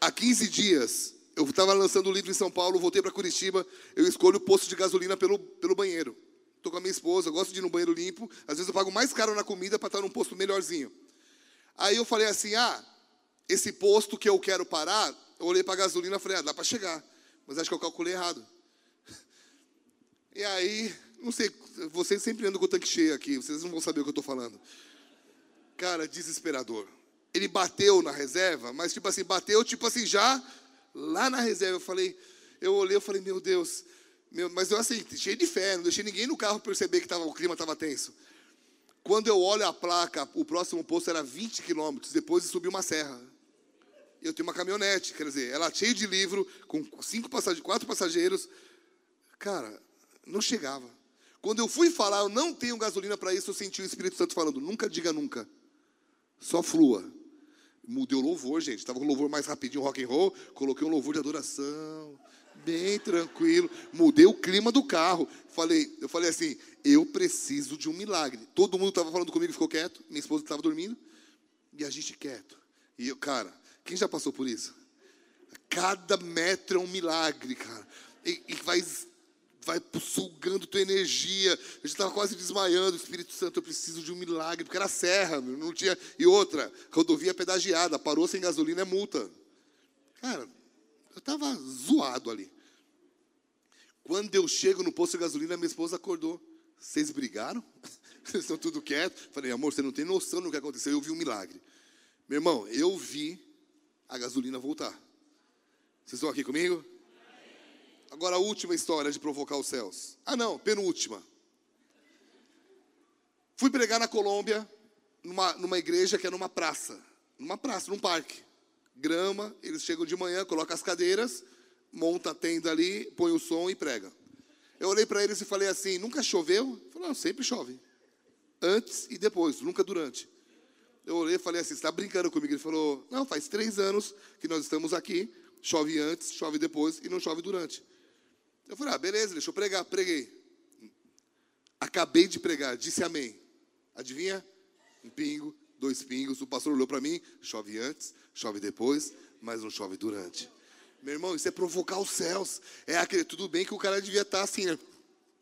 Há 15 dias, eu estava lançando o livro em São Paulo, voltei para Curitiba, eu escolho o posto de gasolina pelo, pelo banheiro. Estou com a minha esposa, eu gosto de ir no banheiro limpo. Às vezes eu pago mais caro na comida para estar num posto melhorzinho. Aí eu falei assim: ah, esse posto que eu quero parar, eu olhei para a gasolina e falei: ah, dá para chegar. Mas acho que eu calculei errado. E aí, não sei, vocês sempre andam com o tanque cheio aqui, vocês não vão saber o que eu estou falando. Cara, desesperador. Ele bateu na reserva, mas tipo assim, bateu tipo assim já lá na reserva. Eu falei, eu olhei, eu falei, meu Deus, meu, mas eu assim, cheio de fé, não deixei ninguém no carro perceber que tava, o clima estava tenso. Quando eu olho a placa, o próximo posto era 20 quilômetros, depois de subir uma serra. Eu tenho uma caminhonete, quer dizer, ela cheia de livro, com cinco passageiros, quatro passageiros. Cara, não chegava. Quando eu fui falar, eu não tenho gasolina para isso, eu senti o Espírito Santo falando, nunca diga nunca. Só flua. Mudei o louvor, gente. Estava com o louvor mais rapidinho, rock and roll. Coloquei um louvor de adoração, bem tranquilo. Mudei o clima do carro. Falei, eu falei assim, eu preciso de um milagre. Todo mundo estava falando comigo, ficou quieto. Minha esposa estava dormindo e a gente quieto. E eu, cara, quem já passou por isso? Cada metro é um milagre, cara. E, e vai sugando tua energia. Eu já estava quase desmaiando. Espírito Santo, eu preciso de um milagre, porque era serra, não tinha. E outra, rodovia pedagiada, parou sem gasolina é multa. Cara, eu estava zoado ali. Quando eu chego no posto de gasolina, minha esposa acordou. Vocês brigaram? Vocês estão tudo quietos? Falei, amor, você não tem noção do que aconteceu. Eu vi um milagre. Meu irmão, eu vi a gasolina voltar. Vocês estão aqui comigo? Agora a última história de provocar os céus. Ah, não, penúltima. Fui pregar na Colômbia, numa, numa igreja que é numa praça. Numa praça, num parque. Grama, eles chegam de manhã, colocam as cadeiras, monta a tenda ali, põe o som e prega. Eu olhei para eles e falei assim: nunca choveu? Não, sempre chove. Antes e depois, nunca durante. Eu olhei e falei assim: você está brincando comigo? Ele falou: não, faz três anos que nós estamos aqui. Chove antes, chove depois e não chove durante. Eu falei: ah, beleza, deixa eu pregar. Preguei. Acabei de pregar, disse amém. Adivinha? Um pingo, dois pingos. O pastor olhou para mim: chove antes, chove depois, mas não chove durante. Meu irmão, isso é provocar os céus. É aquele, tudo bem que o cara devia estar tá assim, né?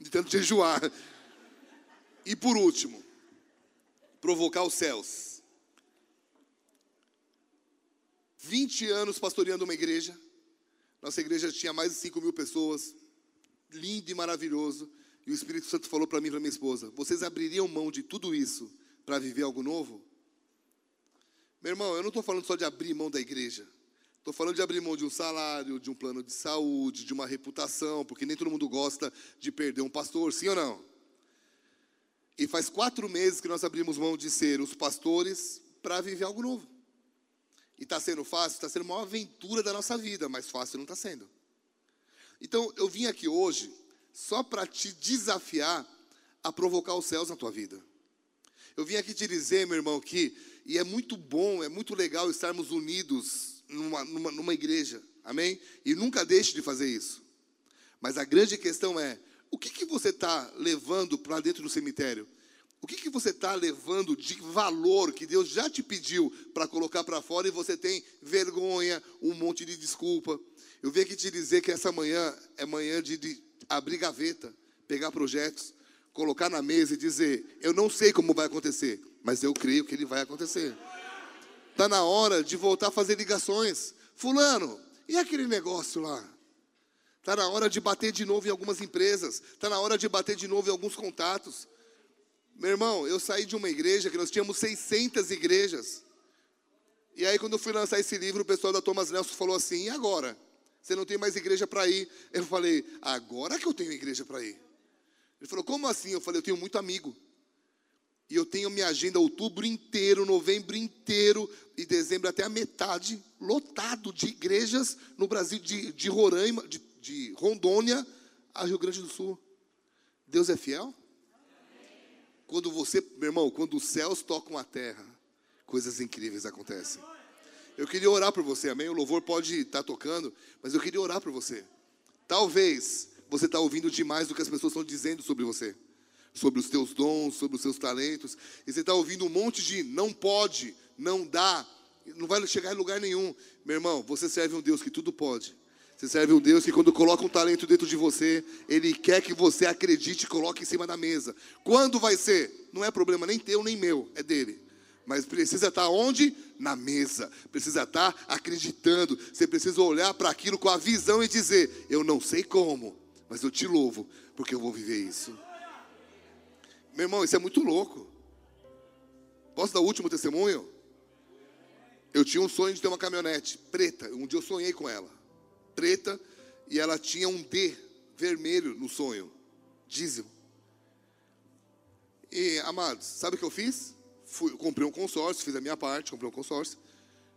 De tanto jejuar. E por último, provocar os céus. 20 anos pastoreando uma igreja. Nossa igreja tinha mais de 5 mil pessoas. Lindo e maravilhoso. E o Espírito Santo falou para mim e para minha esposa: Vocês abririam mão de tudo isso para viver algo novo? Meu irmão, eu não estou falando só de abrir mão da igreja. Estou falando de abrir mão de um salário, de um plano de saúde, de uma reputação, porque nem todo mundo gosta de perder um pastor, sim ou não? E faz quatro meses que nós abrimos mão de ser os pastores para viver algo novo. E está sendo fácil? Está sendo uma aventura da nossa vida, mas fácil não está sendo. Então, eu vim aqui hoje só para te desafiar a provocar os céus na tua vida. Eu vim aqui te dizer, meu irmão, que, e é muito bom, é muito legal estarmos unidos numa, numa, numa igreja, amém? E nunca deixe de fazer isso. Mas a grande questão é: o que, que você está levando para dentro do cemitério? O que, que você está levando de valor que Deus já te pediu para colocar para fora e você tem vergonha, um monte de desculpa? Eu vim aqui te dizer que essa manhã é manhã de, de abrir gaveta, pegar projetos, colocar na mesa e dizer: Eu não sei como vai acontecer, mas eu creio que ele vai acontecer. Está na hora de voltar a fazer ligações. Fulano, e aquele negócio lá? Está na hora de bater de novo em algumas empresas. Está na hora de bater de novo em alguns contatos. Meu irmão, eu saí de uma igreja que nós tínhamos 600 igrejas. E aí, quando eu fui lançar esse livro, o pessoal da Thomas Nelson falou assim: e agora? Você não tem mais igreja para ir? Eu falei: agora que eu tenho igreja para ir. Ele falou: como assim? Eu falei: eu tenho muito amigo. E eu tenho minha agenda outubro inteiro, novembro inteiro e dezembro até a metade, lotado de igrejas no Brasil, de, de Roraima, de, de Rondônia a Rio Grande do Sul. Deus é fiel? Quando você, meu irmão, quando os céus tocam a terra, coisas incríveis acontecem. Eu queria orar por você, amém? O louvor pode estar tocando, mas eu queria orar por você. Talvez você está ouvindo demais do que as pessoas estão dizendo sobre você sobre os teus dons, sobre os seus talentos, e você está ouvindo um monte de não pode, não dá, não vai chegar em lugar nenhum. Meu irmão, você serve um Deus que tudo pode. Você serve um Deus que quando coloca um talento dentro de você, Ele quer que você acredite e coloque em cima da mesa. Quando vai ser? Não é problema nem teu nem meu, é dele. Mas precisa estar onde? Na mesa. Precisa estar acreditando. Você precisa olhar para aquilo com a visão e dizer: Eu não sei como, mas eu te louvo, porque eu vou viver isso. Meu irmão, isso é muito louco. Posso dar o último testemunho? Eu tinha um sonho de ter uma caminhonete preta. Um dia eu sonhei com ela. Preta. E ela tinha um D vermelho no sonho. Diesel. E, amados, sabe o que eu fiz? Fui, comprei um consórcio, fiz a minha parte, comprei um consórcio.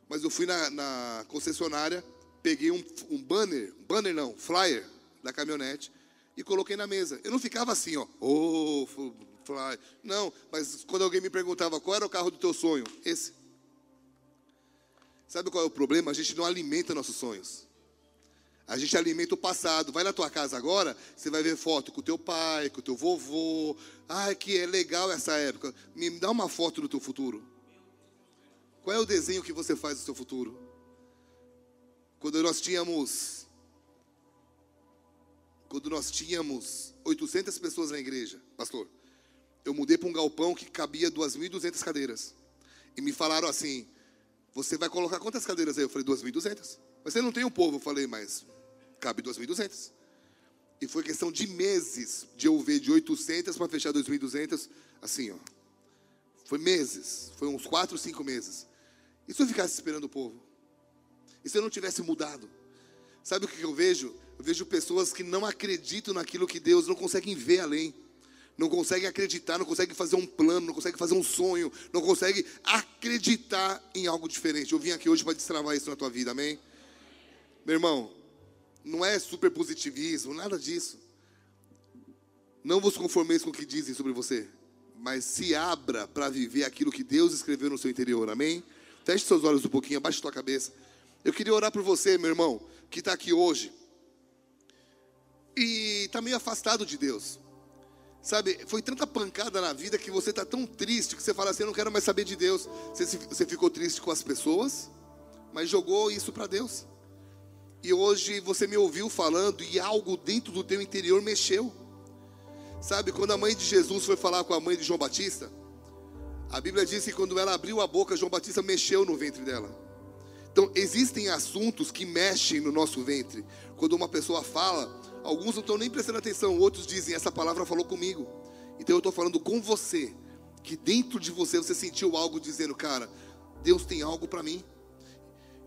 Mas eu fui na, na concessionária, peguei um, um banner, banner não, flyer da caminhonete e coloquei na mesa. Eu não ficava assim, ó, oh, Fly. Não, mas quando alguém me perguntava qual era o carro do teu sonho, esse. Sabe qual é o problema? A gente não alimenta nossos sonhos. A gente alimenta o passado. Vai na tua casa agora, você vai ver foto com o teu pai, com o teu vovô. Ai, que é legal essa época. Me dá uma foto do teu futuro. Qual é o desenho que você faz do seu futuro? Quando nós tínhamos quando nós tínhamos 800 pessoas na igreja, pastor eu mudei para um galpão que cabia 2.200 cadeiras. E me falaram assim: Você vai colocar quantas cadeiras aí? Eu falei: 2.200. Mas você não tem um povo? Eu falei: Mas cabe 2.200. E foi questão de meses de eu ver de 800 para fechar 2.200, assim, ó. Foi meses, foi uns 4, 5 meses. E se eu ficasse esperando o povo? E se eu não tivesse mudado? Sabe o que eu vejo? Eu vejo pessoas que não acreditam naquilo que Deus não conseguem ver além não consegue acreditar, não consegue fazer um plano, não consegue fazer um sonho, não consegue acreditar em algo diferente. Eu vim aqui hoje para destravar isso na tua vida, amém? Meu irmão, não é super positivismo, nada disso. Não vos conformeis com o que dizem sobre você, mas se abra para viver aquilo que Deus escreveu no seu interior. Amém? Feche seus olhos um pouquinho, abaixe sua cabeça. Eu queria orar por você, meu irmão, que está aqui hoje e está meio afastado de Deus. Sabe, foi tanta pancada na vida que você está tão triste que você fala assim: eu não quero mais saber de Deus. Você, você ficou triste com as pessoas, mas jogou isso para Deus. E hoje você me ouviu falando e algo dentro do teu interior mexeu. Sabe, quando a mãe de Jesus foi falar com a mãe de João Batista, a Bíblia diz que quando ela abriu a boca, João Batista mexeu no ventre dela. Então, existem assuntos que mexem no nosso ventre. Quando uma pessoa fala, alguns não estão nem prestando atenção, outros dizem: Essa palavra falou comigo. Então, eu estou falando com você, que dentro de você você sentiu algo dizendo: Cara, Deus tem algo para mim.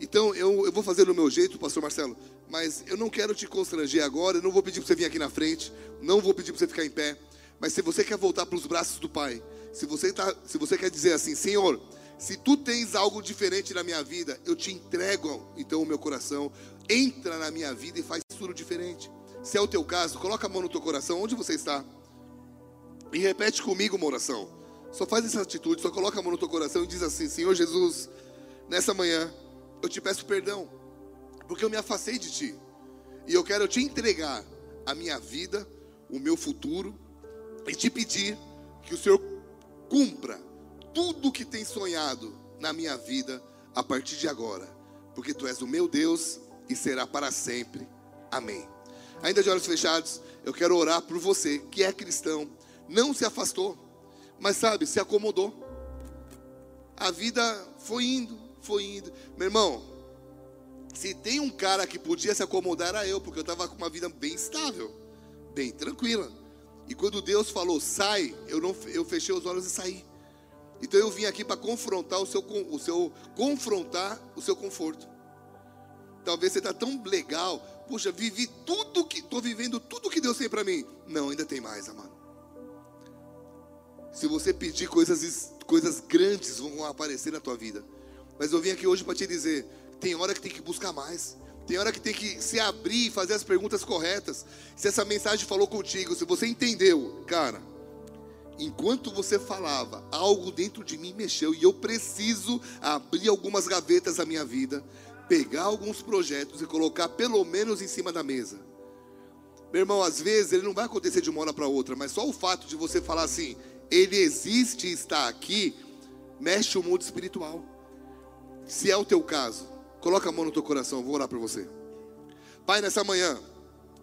Então, eu, eu vou fazer do meu jeito, Pastor Marcelo, mas eu não quero te constranger agora, eu não vou pedir para você vir aqui na frente, não vou pedir para você ficar em pé. Mas se você quer voltar para os braços do Pai, se você, tá, se você quer dizer assim, Senhor, se tu tens algo diferente na minha vida, eu te entrego então o meu coração. Entra na minha vida e faz tudo diferente. Se é o teu caso, coloca a mão no teu coração, onde você está. E repete comigo uma oração. Só faz essa atitude, só coloca a mão no teu coração e diz assim: Senhor Jesus, nessa manhã eu te peço perdão, porque eu me afastei de ti. E eu quero te entregar a minha vida, o meu futuro, e te pedir que o Senhor cumpra tudo que tem sonhado na minha vida a partir de agora, porque tu és o meu Deus e será para sempre. Amém. Ainda de olhos fechados, eu quero orar por você que é cristão, não se afastou, mas sabe, se acomodou. A vida foi indo, foi indo. Meu irmão, se tem um cara que podia se acomodar era eu, porque eu estava com uma vida bem estável, bem tranquila. E quando Deus falou, sai, eu, não, eu fechei os olhos e saí. Então eu vim aqui para confrontar o seu, o seu confrontar o seu conforto. Talvez você está tão legal, puxa, vivi tudo que estou vivendo tudo que Deus tem para mim. Não, ainda tem mais, amado. Se você pedir coisas coisas grandes vão aparecer na tua vida. Mas eu vim aqui hoje para te dizer, tem hora que tem que buscar mais. Tem hora que tem que se abrir e fazer as perguntas corretas. Se essa mensagem falou contigo, se você entendeu, cara, enquanto você falava, algo dentro de mim mexeu e eu preciso abrir algumas gavetas da minha vida, pegar alguns projetos e colocar pelo menos em cima da mesa. Meu irmão, às vezes ele não vai acontecer de uma hora para outra, mas só o fato de você falar assim, ele existe e está aqui, mexe o mundo espiritual. Se é o teu caso, coloca a mão no teu coração, vou orar por você. Pai, nessa manhã,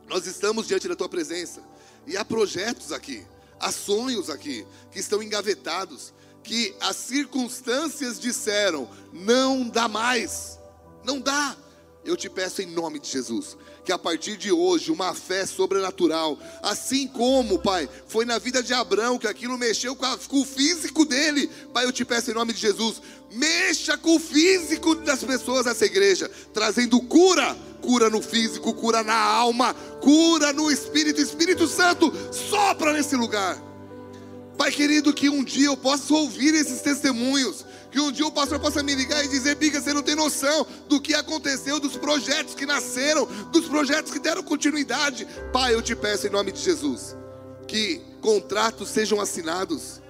nós estamos diante da tua presença e há projetos aqui. Há sonhos aqui que estão engavetados, que as circunstâncias disseram: não dá mais, não dá. Eu te peço em nome de Jesus, que a partir de hoje uma fé sobrenatural, assim como, Pai, foi na vida de Abraão que aquilo mexeu com, a, com, o físico dele, Pai, eu te peço em nome de Jesus, mexa com o físico das pessoas dessa igreja, trazendo cura, cura no físico, cura na alma, cura no espírito, Espírito Santo, sopra nesse lugar. Pai querido, que um dia eu possa ouvir esses testemunhos, que um dia o pastor possa me ligar e dizer: Biga, você não tem noção do que aconteceu, dos projetos que nasceram, dos projetos que deram continuidade. Pai, eu te peço em nome de Jesus, que contratos sejam assinados.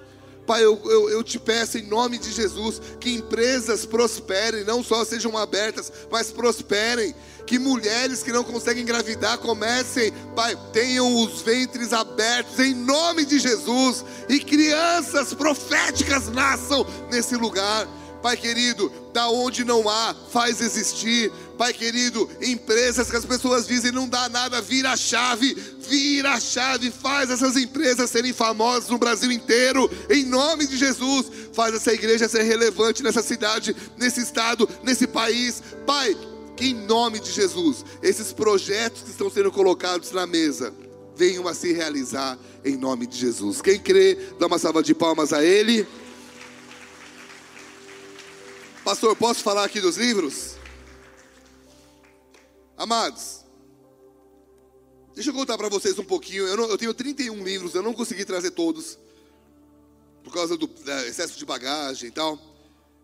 Pai, eu, eu, eu, te peço em nome de Jesus que empresas prosperem, não só sejam abertas, mas prosperem que mulheres que não conseguem engravidar comecem, Pai, tenham os ventres abertos em nome de Jesus e crianças proféticas nasçam nesse lugar. Pai querido, da onde não há, faz existir. Pai querido, empresas que as pessoas dizem não dá nada, vira a chave, vira a chave, faz essas empresas serem famosas no Brasil inteiro, em nome de Jesus. Faz essa igreja ser relevante nessa cidade, nesse estado, nesse país. Pai, que em nome de Jesus, esses projetos que estão sendo colocados na mesa venham a se realizar em nome de Jesus. Quem crê, dá uma salva de palmas a Ele. Pastor, posso falar aqui dos livros? Amados, deixa eu contar para vocês um pouquinho. Eu, não, eu, tenho 31 livros, eu não consegui trazer todos, por causa do excesso de bagagem e tal.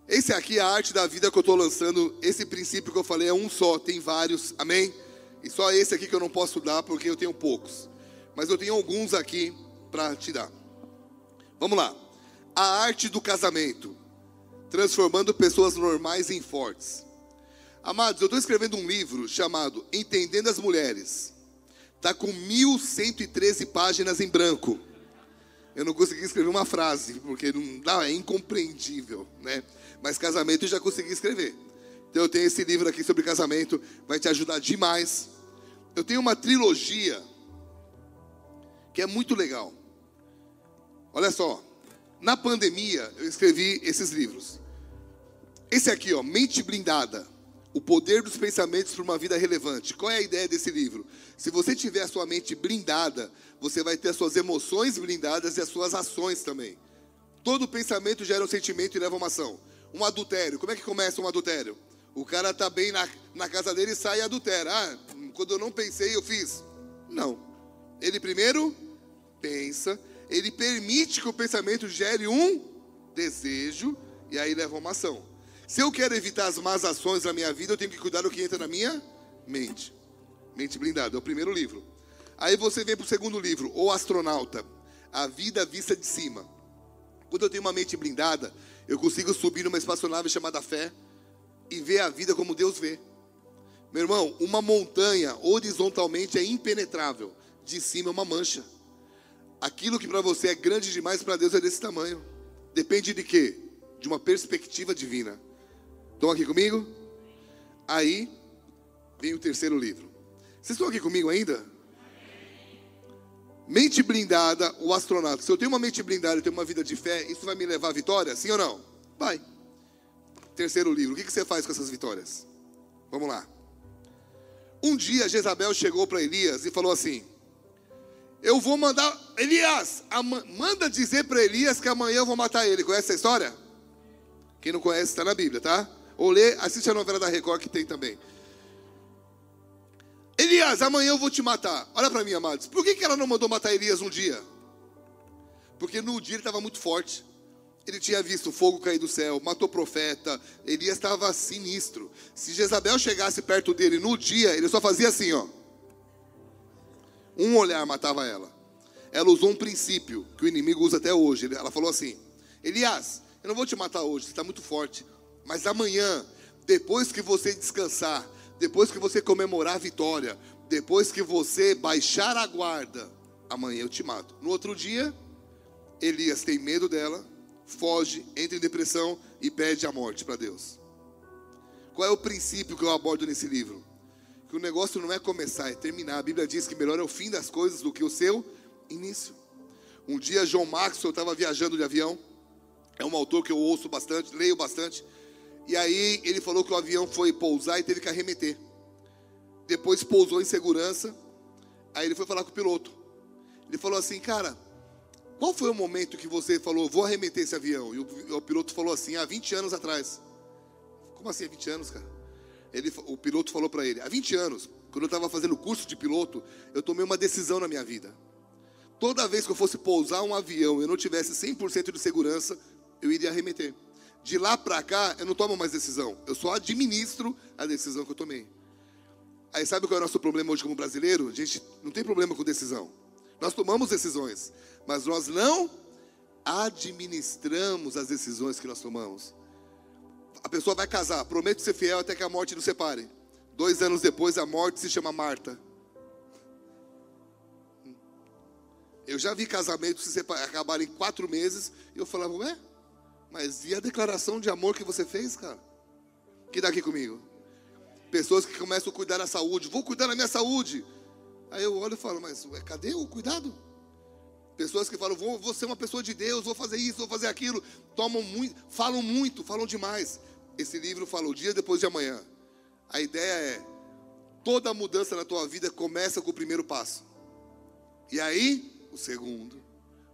Esse aqui é a arte da vida que eu estou lançando. Esse princípio que eu falei é um só, tem vários, amém? E só esse aqui que eu não posso dar porque eu tenho poucos. Mas eu tenho alguns aqui para te dar. Vamos lá. A arte do casamento, transformando pessoas normais em fortes. Amados, eu estou escrevendo um livro chamado Entendendo as Mulheres. Está com 1.113 páginas em branco. Eu não consegui escrever uma frase, porque não dá, é incompreendível, né? Mas casamento eu já consegui escrever. Então eu tenho esse livro aqui sobre casamento, vai te ajudar demais. Eu tenho uma trilogia que é muito legal. Olha só, na pandemia eu escrevi esses livros. Esse aqui, ó, Mente Blindada. O poder dos pensamentos para uma vida relevante. Qual é a ideia desse livro? Se você tiver a sua mente blindada, você vai ter as suas emoções blindadas e as suas ações também. Todo pensamento gera um sentimento e leva uma ação. Um adultério. Como é que começa um adultério? O cara tá bem na, na casa dele e sai e adultera. Ah, quando eu não pensei, eu fiz. Não. Ele primeiro pensa, ele permite que o pensamento gere um desejo e aí leva uma ação. Se eu quero evitar as más ações na minha vida, eu tenho que cuidar do que entra na minha mente. Mente blindada, é o primeiro livro. Aí você vem para o segundo livro, O Astronauta, A Vida Vista de Cima. Quando eu tenho uma mente blindada, eu consigo subir numa espaçonave chamada fé e ver a vida como Deus vê. Meu irmão, uma montanha horizontalmente é impenetrável, de cima é uma mancha. Aquilo que para você é grande demais, para Deus é desse tamanho. Depende de quê? De uma perspectiva divina. Estão aqui comigo? Aí vem o terceiro livro. Vocês estão aqui comigo ainda? Mente blindada, o astronauta. Se eu tenho uma mente blindada e tenho uma vida de fé, isso vai me levar à vitória? Sim ou não? Vai. Terceiro livro. O que você faz com essas vitórias? Vamos lá. Um dia Jezabel chegou para Elias e falou assim: Eu vou mandar. Elias, manda dizer para Elias que amanhã eu vou matar ele. Conhece essa história? Quem não conhece está na Bíblia, tá? Ou lê, assiste a novela da Record que tem também. Elias, amanhã eu vou te matar. Olha para mim, amados. Por que, que ela não mandou matar Elias um dia? Porque no dia ele estava muito forte. Ele tinha visto fogo cair do céu, matou profeta. Elias estava sinistro. Se Jezabel chegasse perto dele no dia, ele só fazia assim, ó. Um olhar matava ela. Ela usou um princípio que o inimigo usa até hoje. Ela falou assim: Elias, eu não vou te matar hoje, você está muito forte. Mas amanhã, depois que você descansar, depois que você comemorar a vitória, depois que você baixar a guarda, amanhã eu te mato. No outro dia, Elias tem medo dela, foge, entra em depressão e pede a morte para Deus. Qual é o princípio que eu abordo nesse livro? Que o negócio não é começar, é terminar. A Bíblia diz que melhor é o fim das coisas do que o seu início. Um dia, João Maxwell estava viajando de avião. É um autor que eu ouço bastante, leio bastante. E aí ele falou que o avião foi pousar e teve que arremeter. Depois pousou em segurança. Aí ele foi falar com o piloto. Ele falou assim, cara, qual foi o momento que você falou, vou arremeter esse avião? E o, o piloto falou assim, há 20 anos atrás. Como assim há 20 anos, cara? Ele, o piloto falou para ele, há 20 anos, quando eu estava fazendo curso de piloto, eu tomei uma decisão na minha vida. Toda vez que eu fosse pousar um avião e eu não tivesse 100% de segurança, eu iria arremeter. De lá para cá, eu não tomo mais decisão. Eu só administro a decisão que eu tomei. Aí sabe qual é o nosso problema hoje como brasileiro? A gente não tem problema com decisão. Nós tomamos decisões, mas nós não administramos as decisões que nós tomamos. A pessoa vai casar, promete ser fiel até que a morte nos separe. Dois anos depois, a morte se chama Marta. Eu já vi casamentos se acabarem em quatro meses e eu falava, ué, mas e a declaração de amor que você fez, cara? Que daqui comigo? Pessoas que começam a cuidar da saúde. Vou cuidar da minha saúde. Aí eu olho e falo, mas cadê o cuidado? Pessoas que falam, vou, vou ser uma pessoa de Deus, vou fazer isso, vou fazer aquilo. Tomam muito, falam muito, falam demais. Esse livro fala o dia depois de amanhã. A ideia é, toda mudança na tua vida começa com o primeiro passo. E aí, o segundo,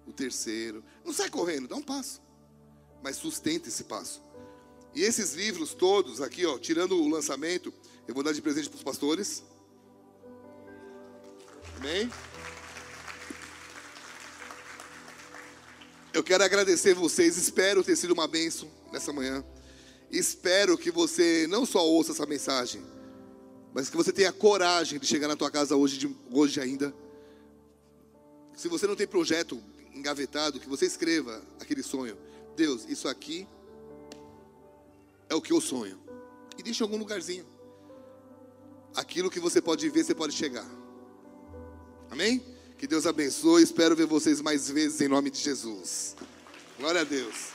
o terceiro. Não sai correndo, dá um passo mas sustenta esse passo. E esses livros todos aqui, ó, tirando o lançamento, eu vou dar de presente para os pastores. Amém? Eu quero agradecer vocês, espero ter sido uma bênção nessa manhã. Espero que você não só ouça essa mensagem, mas que você tenha coragem de chegar na tua casa hoje, de, hoje ainda. Se você não tem projeto engavetado, que você escreva aquele sonho. Deus, isso aqui é o que eu sonho. E deixa em algum lugarzinho. Aquilo que você pode ver, você pode chegar. Amém? Que Deus abençoe. Espero ver vocês mais vezes em nome de Jesus. Glória a Deus.